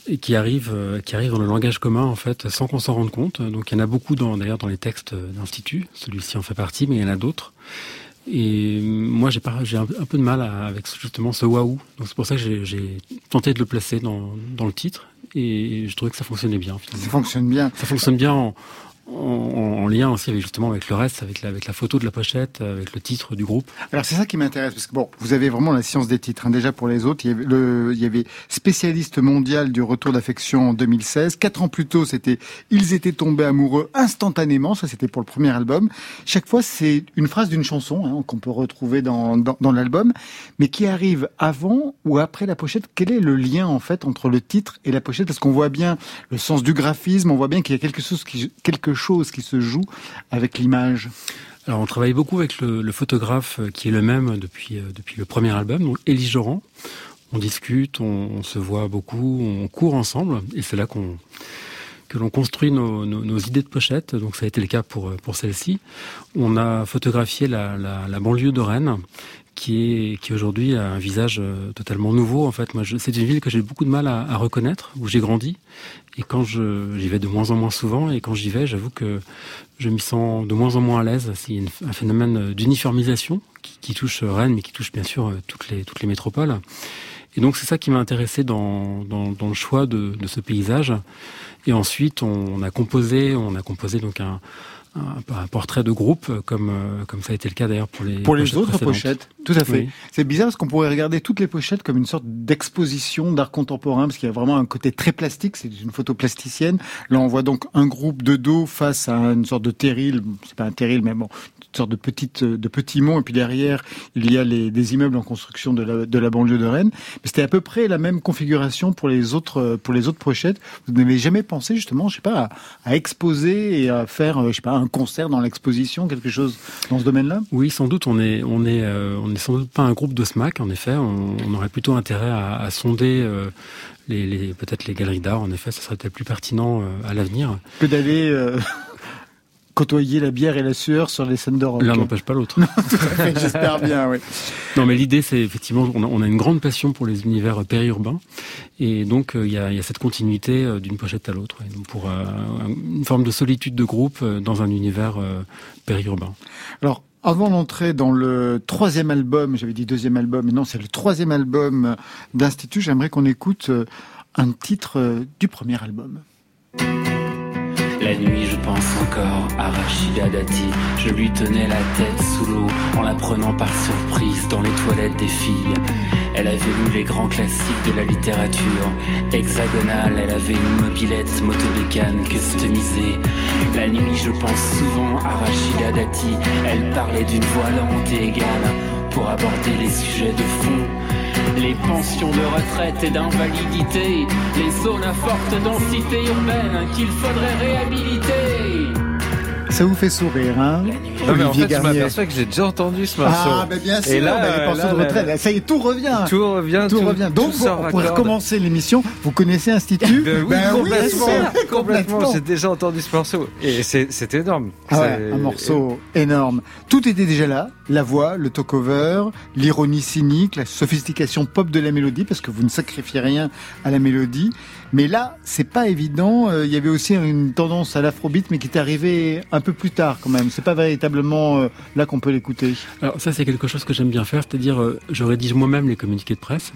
et qui arrivent, euh, qui arrivent dans le langage commun en fait, sans qu'on s'en rende compte. Donc il y en a beaucoup dans, d'ailleurs dans les textes d'institut. Celui-ci en fait partie, mais il y en a d'autres. Et moi, j'ai pas- j'ai un, un peu de mal à- avec justement ce waouh. Donc c'est pour ça que j'ai- j'ai tenté de le placer dans, dans le titre. Et je trouvais que ça fonctionnait bien. Finalement. Ça fonctionne bien. Ça fonctionne bien en, en, en lien aussi avec justement avec le reste, avec la, photo de la pochette, avec le titre du groupe. Alors c'est ça qui m'intéresse parce que bon, vous avez vraiment la science des titres. hein. Déjà pour les autres, il y, avait spécialiste mondial du retour d'affection en 2016. Quatre ans plus tôt, c'était ils étaient tombés amoureux instantanément. Ça c'était pour le premier album. Chaque fois, c'est une phrase d'une chanson hein, qu'on peut retrouver dans, dans, dans l'album, mais qui arrive avant ou après la pochette. Quel est le lien en fait entre le titre et la pochette? Parce qu'on voit bien le sens du graphisme, on voit bien qu'il y a quelque chose qui quelque chose qui se joue avec l'image. Alors on travaille beaucoup avec le, photographe euh, qui est le même depuis, euh, depuis le premier album, donc Élie Joran. On discute, on, se voit beaucoup, on court ensemble, et c'est là qu'on que l'on construit nos, idées de pochette. Donc ça a été le cas pour pour celle-ci. On a photographié la banlieue de Rennes qui est qui aujourd'hui a un visage euh, totalement nouveau en fait. Moi, c'est une ville que j'ai beaucoup de mal à, à reconnaître, où j'ai grandi, et quand je j'y vais de moins en moins souvent, et quand j'y vais, j'avoue que je m'y sens de moins en moins à l'aise. C'est un phénomène d'uniformisation qui, qui, touche Rennes, mais qui touche bien sûr toutes les toutes les métropoles. Et donc c'est ça qui m'a intéressé dans, dans, dans, le choix de, de, ce paysage. Et ensuite, on, a composé, on a composé donc un, un, portrait de groupe, comme, euh, comme ça a été le cas d'ailleurs pour les pour les autres pochettes. Tout à fait. Oui. C'est bizarre parce qu'on pourrait regarder toutes les pochettes comme une sorte d'exposition d'art contemporain, parce qu'il y a vraiment un côté très plastique. C'est une photo plasticienne. Là, on voit donc un groupe de dos face à une sorte de terril. C'est pas un terril, mais bon, sorte de petite de petits monts et puis derrière il y a les, des immeubles en construction de la, de la banlieue de Rennes mais c'était à peu près la même configuration pour les autres pour les autres pochettes vous n'avez jamais pensé justement je sais pas à, à, exposer et à faire je sais pas un concert dans l'exposition quelque chose dans ce domaine-là? Oui sans doute on est on est euh, on est sans doute pas un groupe de SMAC en effet. On, on aurait plutôt intérêt à, à sonder euh, les, les peut-être les galeries d'art. En effet ça serait peut-être plus pertinent euh, à l'avenir. Que d'aller côtoyer la bière et la sueur sur les scènes de rock. L'un n'empêche pas l'autre. J'espère bien, oui. Non, mais l'idée, c'est effectivement, on a, une grande passion pour les univers périurbains, et donc il euh, y, a, y, a, cette continuité euh, d'une pochette à l'autre, pour euh, une forme de solitude de groupe dans un univers euh, périurbain. Alors, avant d'entrer dans le troisième album, j'avais dit deuxième album, mais non, c'est le troisième album d'Institut, j'aimerais qu'on écoute un titre du premier album. La nuit, je pense encore à Rachida Dati. Je lui tenais la tête sous l'eau en la prenant par surprise dans les toilettes des filles. Elle avait lu les grands classiques de la littérature. Hexagonale, elle avait une mobilette motobécane customisée. La nuit, je pense souvent à Rachida Dati. Elle parlait d'une voix lente et égale pour aborder les sujets de fond les pensions de retraite et d'invalidité, les zones à forte densité urbaine qu'il faudrait réhabiliter. Ça vous fait sourire, hein non, mais en fait, Garnier. je m'aperçois que j'ai déjà entendu ce morceau. Ah, mais bien sûr, et là, bah, les pensions de retraite, là, ça y est, tout revient. Tout revient, tout, tout revient. Donc, tout on pourrait recommencer l'émission. Vous connaissez Institut ben oui, ben complètement, oui, complètement. J'ai déjà entendu ce morceau. Et c'est énorme. Ah ouais, un morceau et... énorme. Tout était déjà là. La voix, le talk-over, l'ironie cynique, la sophistication pop de la mélodie, parce que vous ne sacrifiez rien à la mélodie. Mais là, c'est pas évident. Euh, il y avait aussi une tendance à l'afrobeat, mais qui est arrivée un peu plus tard quand même. C'est pas véritablement euh, là qu'on peut l'écouter. Alors ça, c'est quelque chose que j'aime bien faire, c'est-à-dire euh, je rédige moi-même les communiqués de presse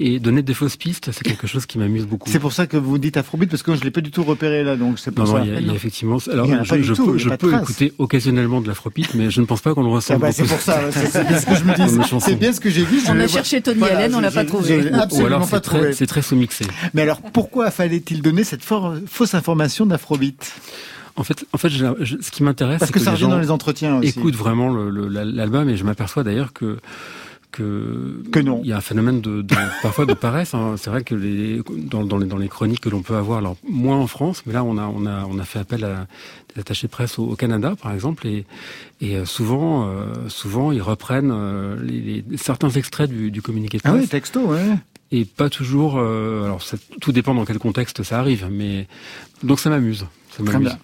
et donner des fausses pistes, c'est quelque chose qui m'amuse beaucoup. C'est pour ça que vous dites afrobeat parce que je l'ai pas du tout repéré là, donc c'est pour non, ça. Non, il y a, il y a effectivement. Alors je, je, peux, je peux écouter occasionnellement de l'afrobeat, mais je ne pense pas qu'on le ressent. Ah bah, c'est pour ça. C'est bien ce que je me dis. C'est bien ce que j'ai vu. On a cherché Tony voilà, Allen, on l'a pas trouvé. Ou alors c'est très, c'est très sous-mixé. Mais alors pourquoi fallait-il donner cette fausse information d'afrobeat? En fait, en fait, je, je, ce qui m'intéresse, parce que, que ça revient dans les entretiens aussi. Écoute vraiment l'album et je m'aperçois d'ailleurs que que, que non. Il y a un phénomène de, de parfois de paresse. Hein. C'est vrai que les, dans, dans, les, dans les chroniques que l'on peut avoir, alors moins en France, mais là on a on a on a fait appel à des attachés de presse au, au Canada, par exemple, et, et souvent euh, souvent ils reprennent euh, les, les, certains extraits du, du communiqué de presse. Ah oui, texto, ouais. Et pas toujours. Euh, alors ça, tout dépend dans quel contexte ça arrive, mais donc ça m'amuse. Ça m'amuse.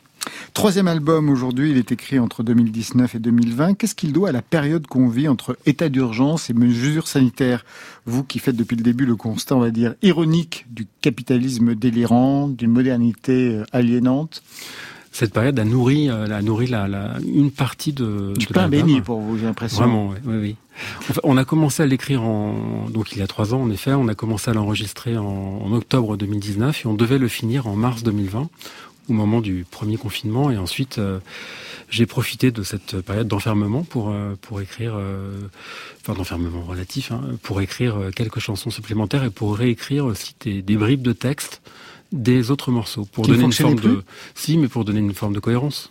Troisième album aujourd'hui, il est écrit entre 2019 et 2020. Qu'est-ce qu'il doit à la période qu'on vit entre état d'urgence et mesures sanitaires? Vous qui faites depuis le début le constat, on va dire, ironique du capitalisme délirant, d'une modernité aliénante cette période a nourri, a nourri la, la, une partie de du de pain béni pour vous, j'ai l'impression. Vraiment, oui, oui. oui. Enfin, on a commencé à l'écrire en donc il y a trois ans en effet. On a commencé à l'enregistrer en, en, octobre 2019 et on devait le finir en mars 2020 au moment du premier confinement et ensuite euh, j'ai profité de cette période d'enfermement pour euh, pour écrire euh, enfin d'enfermement relatif hein, pour écrire quelques chansons supplémentaires et pour réécrire aussi des, des bribes de texte des autres morceaux pour Qui donner une forme de si mais pour donner une forme de cohérence.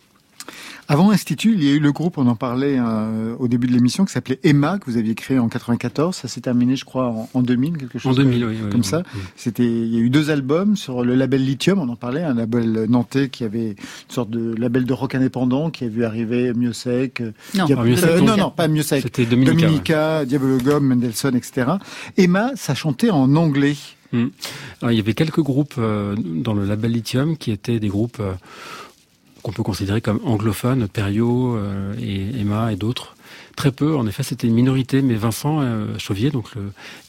Avant Institut, il y a eu le groupe, on en parlait euh, au début de l'émission, qui s'appelait Emma, que vous aviez créé en 94. Ça s'est terminé, je crois, en, en 2000, quelque chose en 2000, comme, oui, oui, comme oui, ça. oui. C'était, il y a eu deux albums sur le label Lithium, on en parlait, un label nantais qui avait une sorte de label de rock indépendant qui a vu arriver Miosec. Non, a, euh, non, non, pas Miosec. C'était Dominica, Dominica ouais. Diablo Gum, Mendelssohn, etc. Emma, ça chantait en anglais. Hmm. il y avait quelques groupes dans le label Lithium qui étaient des groupes qu'on peut considérer comme anglophones, Perio et Emma et d'autres. Très peu, en effet, c'était une minorité, mais Vincent Chauvier donc,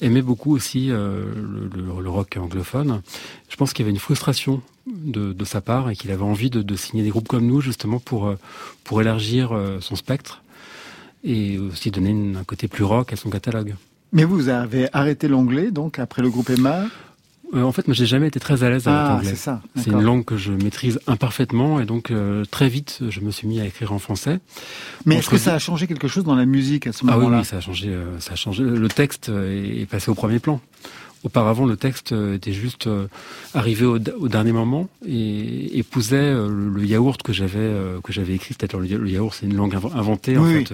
aimait beaucoup aussi le, rock anglophone. Je pense qu'il y avait une frustration de, sa part et qu'il avait envie de, signer des groupes comme nous justement pour, euh, pour élargir euh, son spectre et aussi donner un côté plus rock à son catalogue. Mais vous avez arrêté l'anglais donc après le groupe Emma? Euh, en fait, moi, j'ai jamais été très à l'aise avec ah, l'anglais. C'est C'est une langue que je maîtrise imparfaitement, et donc très vite, je me suis mis à écrire en français. Mais est-ce que ça a changé quelque chose dans la musique à ce moment-là Ah oui, ça a changé. ça a changé. Le texte est passé au premier plan. Auparavant, le texte euh, était juste euh, arrivé au, dernier moment et épousait euh, le, yaourt que j'avais que j'avais écrit. C'est-à-dire le, yaourt, c'est une langue inventée en fait.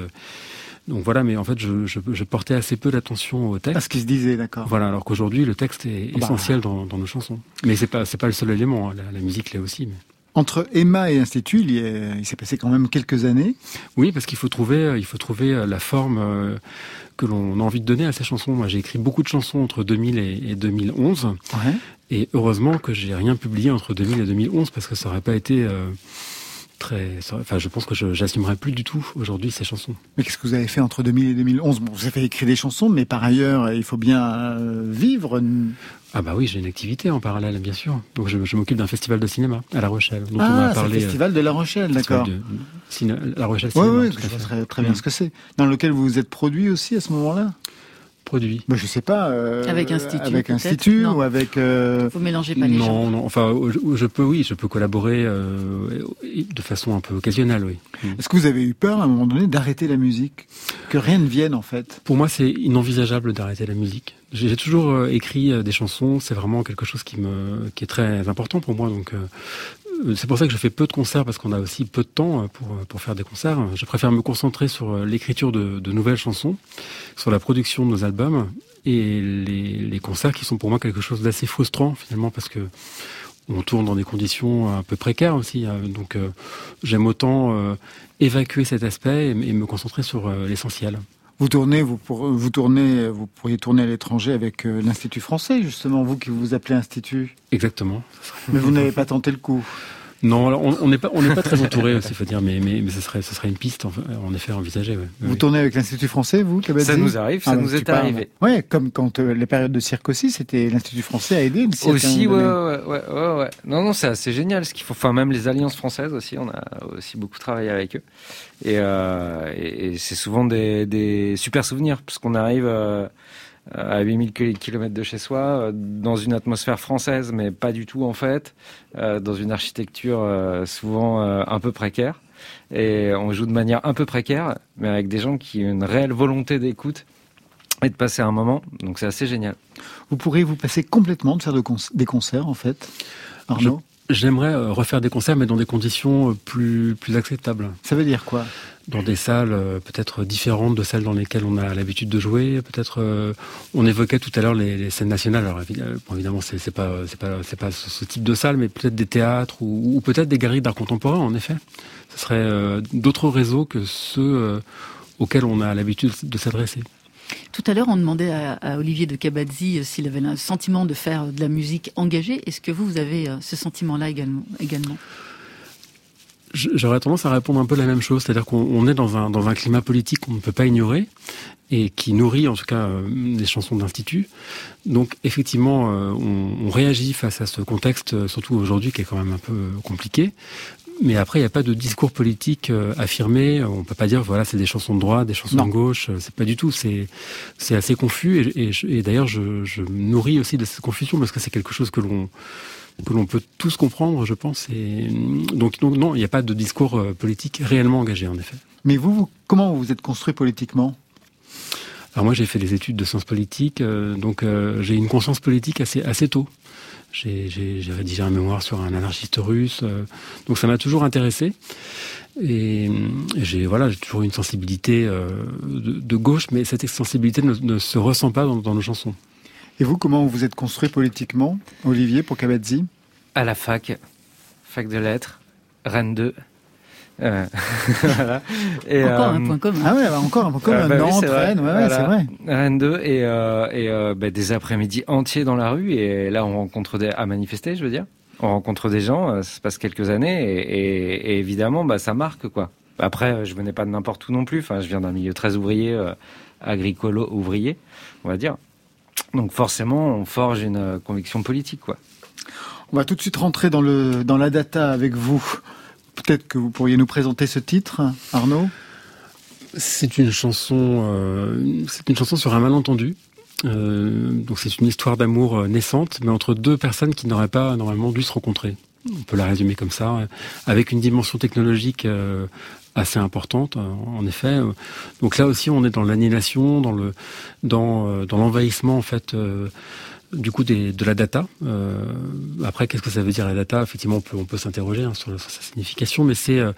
Donc voilà, mais en fait, je, portais assez peu d'attention au texte. À ce qui se disait, d'accord. Voilà, alors qu'aujourd'hui, le texte est bah. essentiel dans, nos chansons. Mais c'est pas c'est pas le seul élément. Hein. La, musique l'est aussi. Mais... Entre Emma et Institut, il, s'est passé quand même quelques années. Oui, parce qu'il faut trouver, il faut trouver la forme que l'on a envie de donner à ces chansons. Moi, j'ai écrit beaucoup de chansons entre 2000 et, 2011. Et heureusement que j'ai rien publié entre 2000 et 2011 parce que ça aurait pas été euh, très. Enfin, je pense que je j'assumerais plus du tout aujourd'hui ces chansons. Mais qu'est-ce que vous avez fait entre 2000 et 2011 bon, Vous avez écrit des chansons, mais par ailleurs, il faut bien euh, vivre. Ah bah oui, j'ai une activité en parallèle, bien sûr. Donc je, m'occupe d'un festival de cinéma à La Rochelle. Ah, on a parlé, le festival de La Rochelle, d'accord. La Rochelle Cinéma. Oui, oui, je vois très, bien mm. ce que c'est. Dans lequel vous vous êtes produit aussi à ce moment-là? Produit bah, Je sais pas. Euh, avec Institut. Avec Institut ou avec. Euh... Vous mélangez pas les non, gens. Non, enfin, je, peux, oui, je peux collaborer euh, de façon un peu occasionnelle, oui. Est-ce que vous avez eu peur à un moment donné d'arrêter la musique? Que rien ne vienne en fait? Pour moi, c'est inenvisageable d'arrêter la musique. J'ai toujours euh, écrit des chansons, c'est vraiment quelque chose qui me qui est très important pour moi. Donc euh, c'est pour ça que je fais peu de concerts parce qu'on a aussi peu de temps pour pour faire des concerts. Je préfère me concentrer sur l'écriture de, de nouvelles chansons, sur la production de nos albums et les, les concerts qui sont pour moi quelque chose d'assez frustrant finalement parce que on tourne dans des conditions un peu précaires aussi. Donc j'aime autant évacuer cet aspect et, me concentrer sur l'essentiel. Vous tournez, vous, vous tournez, vous pourriez tourner à l'étranger avec euh, l'Institut français, justement, vous qui vous appelez Institut. Exactement. Mais vous n'avez pas tenté le coup. Non, on n'est pas, on n'est pas très entouré aussi, faut dire, mais mais, mais ce serait, ce serait une piste en, effet envisagée. Vous tournez avec l'Institut français, vous, Ça nous arrive, ça ah, nous est arrivé. Ouais, comme quand euh, les périodes de cirque aussi, c'était l'Institut français a aidé. Aussi, ouais, ouais, ouais, ouais, Non, non, c'est assez génial. Ce qu'il faut, enfin même les alliances françaises aussi, on a aussi beaucoup travaillé avec eux, et, euh, et, c'est souvent des, des super souvenirs parce qu'on arrive. Euh, à 8000 km de chez soi, euh, dans une atmosphère française, mais pas du tout en fait, euh, dans une architecture euh, souvent un peu précaire. Et on joue de manière un peu précaire, mais avec des gens qui ont une réelle volonté d'écoute et de passer un moment. Donc c'est assez génial. Vous pourriez vous passer complètement de faire des concerts en fait, Arnaud? J'aimerais refaire des concerts, mais dans des conditions plus, plus acceptables. Ça veut dire quoi? Dans des salles euh, peut-être différentes de celles dans lesquelles on a l'habitude de jouer. Peut-être, euh, on évoquait tout à l'heure les, scènes nationales. Alors évidemment, c'est, c'est pas, c'est pas, c'est pas ce, type de salle, mais peut-être des théâtres ou, peut-être des galeries d'art contemporain. En effet, ce serait euh, d'autres réseaux que ceux auxquels on a l'habitude de s'adresser. Tout à l'heure, on demandait à, Olivier de Cabazzi s'il avait un sentiment de faire de la musique engagée. Est-ce que vous, vous avez ce sentiment-là également, J'aurais tendance à répondre un peu la même chose, c'est-à-dire qu'on est dans un, climat politique qu'on ne peut pas ignorer et qui nourrit en tout cas euh, les chansons d'institut. Donc effectivement, euh, on, réagit face à ce contexte, euh, surtout aujourd'hui qui est quand même un peu compliqué. Mais après, il n'y a pas de discours politique affirmé. On peut pas dire voilà, c'est des chansons de droite, des chansons de gauche. C'est pas du tout. C'est c'est assez confus. Et, et, et d'ailleurs, je, je nourris aussi de cette confusion parce que c'est quelque chose que l'on que l'on peut tous comprendre, je pense. Et donc, donc non, il n'y a pas de discours euh, politique réellement engagé, en effet. Mais vous, comment vous vous êtes construit politiquement? Alors moi, j'ai fait des études de sciences politiques, euh, donc euh, j'ai une conscience politique assez assez tôt. J'ai rédigé un mémoire sur un anarchiste russe, donc ça m'a toujours intéressé. Et, j'ai voilà, j'ai toujours une sensibilité de, gauche, mais cette sensibilité ne, se ressent pas dans nos chansons. Et vous, comment vous vous êtes construit politiquement, Olivier, pour Kabadzi À la fac, fac de lettres, Rennes 2. Euh, voilà. Et, Encore euh, un point commun. Ah ouais, bah, encore un point commun. euh, bah Nantes. Rennes, ouais, Voilà. c'est vrai. Rennes 2 et, euh, et euh, bah, des après-midi entiers dans la rue et là on rencontre des à manifester, je veux dire. On rencontre des gens, euh, ça se passe quelques années et, et- et évidemment bah ça marque quoi. Après je venais pas de n'importe où non plus, enfin je viens d'un milieu très ouvrier, euh, agricolo ouvrier, on va dire. Donc forcément on forge une conviction politique quoi. On va tout de suite rentrer dans, le, dans la data avec vous. Peut-être que vous pourriez nous présenter ce titre, Arnaud? C'est une chanson, euh, c'est une chanson sur un malentendu. Euh, donc c'est une histoire d'amour euh, naissante, mais entre deux personnes qui n'auraient pas normalement dû se rencontrer. On peut la résumer comme ça, avec une dimension technologique assez importante, en effet. Donc là aussi, on est dans l'annihilation, dans le, dans l'envahissement en fait. Euh, du coup des, de la data. Euh, après, qu'est-ce que ça veut dire la data? Effectivement, on peut, on peut s'interroger hein, sur, sur sa signification, mais c'est euh,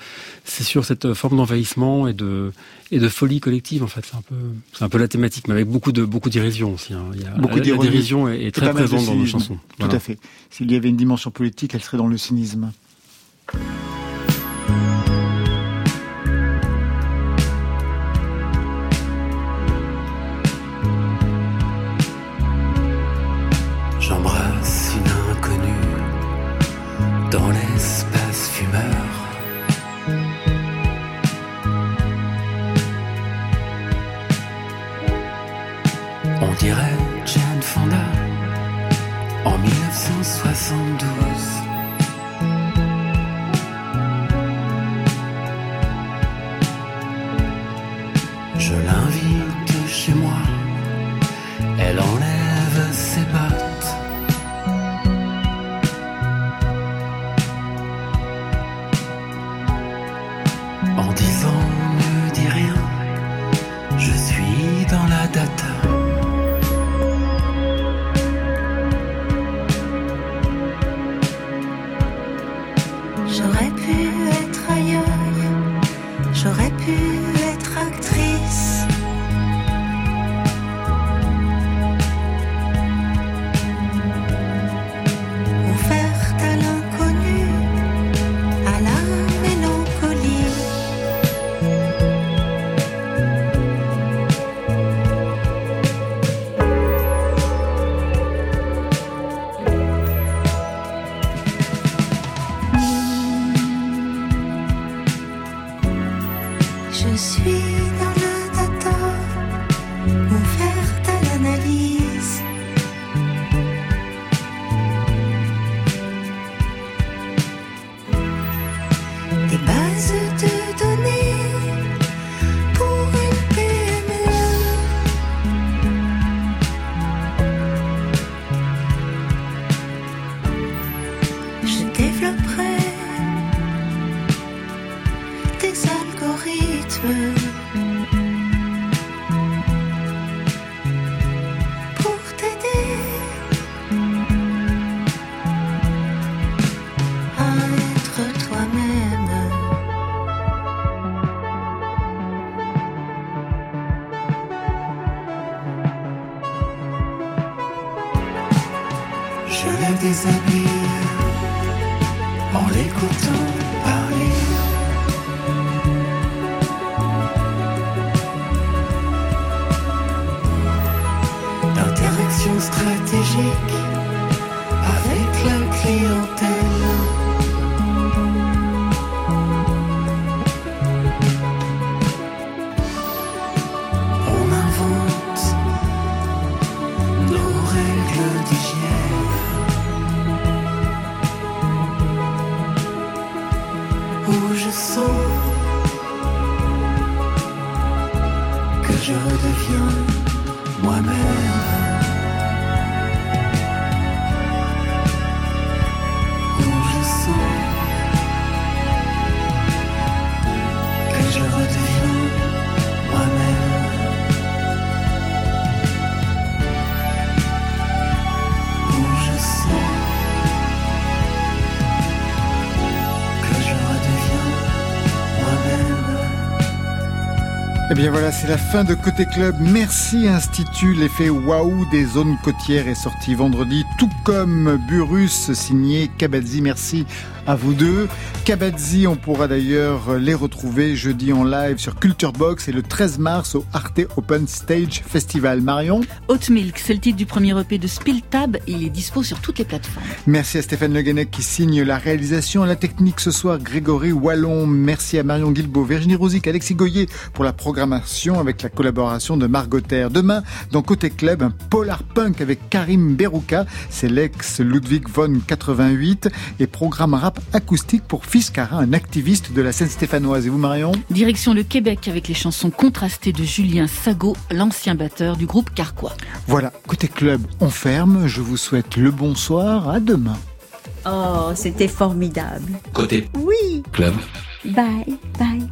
c'est sur cette forme d'envahissement et de et de folie collective en fait. C'est un peu c'est un peu la thématique, mais avec beaucoup de beaucoup d'irrision aussi. hein. Il y a, Beaucoup la, la dérision est, très présente dans nos chansons. Tout Voilà. à fait. S'il y avait une dimension politique, elle serait dans le cynisme. On bien voilà, c'est la fin de Côté Club. Merci Institut. L'effet waouh des zones côtières est sorti vendredi, tout comme Burus signé Kabadzi. Merci à vous deux. Kabadzi, on pourra d'ailleurs les retrouver jeudi en live sur Culture Box et le 13 mars au Arte Open Stage Festival. Marion Hot Milk, c'est le titre du premier EP de Spiltab. Il est dispo sur toutes les plateformes. Merci à Stéphane Le Guenec qui signe la réalisation, la technique ce soir, Grégory Wallon. Merci à Marion Guilbault, Virginie Rosic, Alexis Goyer pour la programmation avec la collaboration de Margot Terre. Demain, dans Côté Club, un polar punk avec Karim Berouka. C'est l'ex Ludwig von 88 et programme rap acoustique pour Fiscara, un activiste de la scène stéphanoise. Et vous, Marion Direction le Québec avec les chansons contrastées de Julien Sago, l'ancien batteur du groupe Carquois. Voilà, côté club, on ferme. Je vous souhaite le bonsoir. À demain. Oh, c'était formidable. Côté Oui. club. Bye, bye.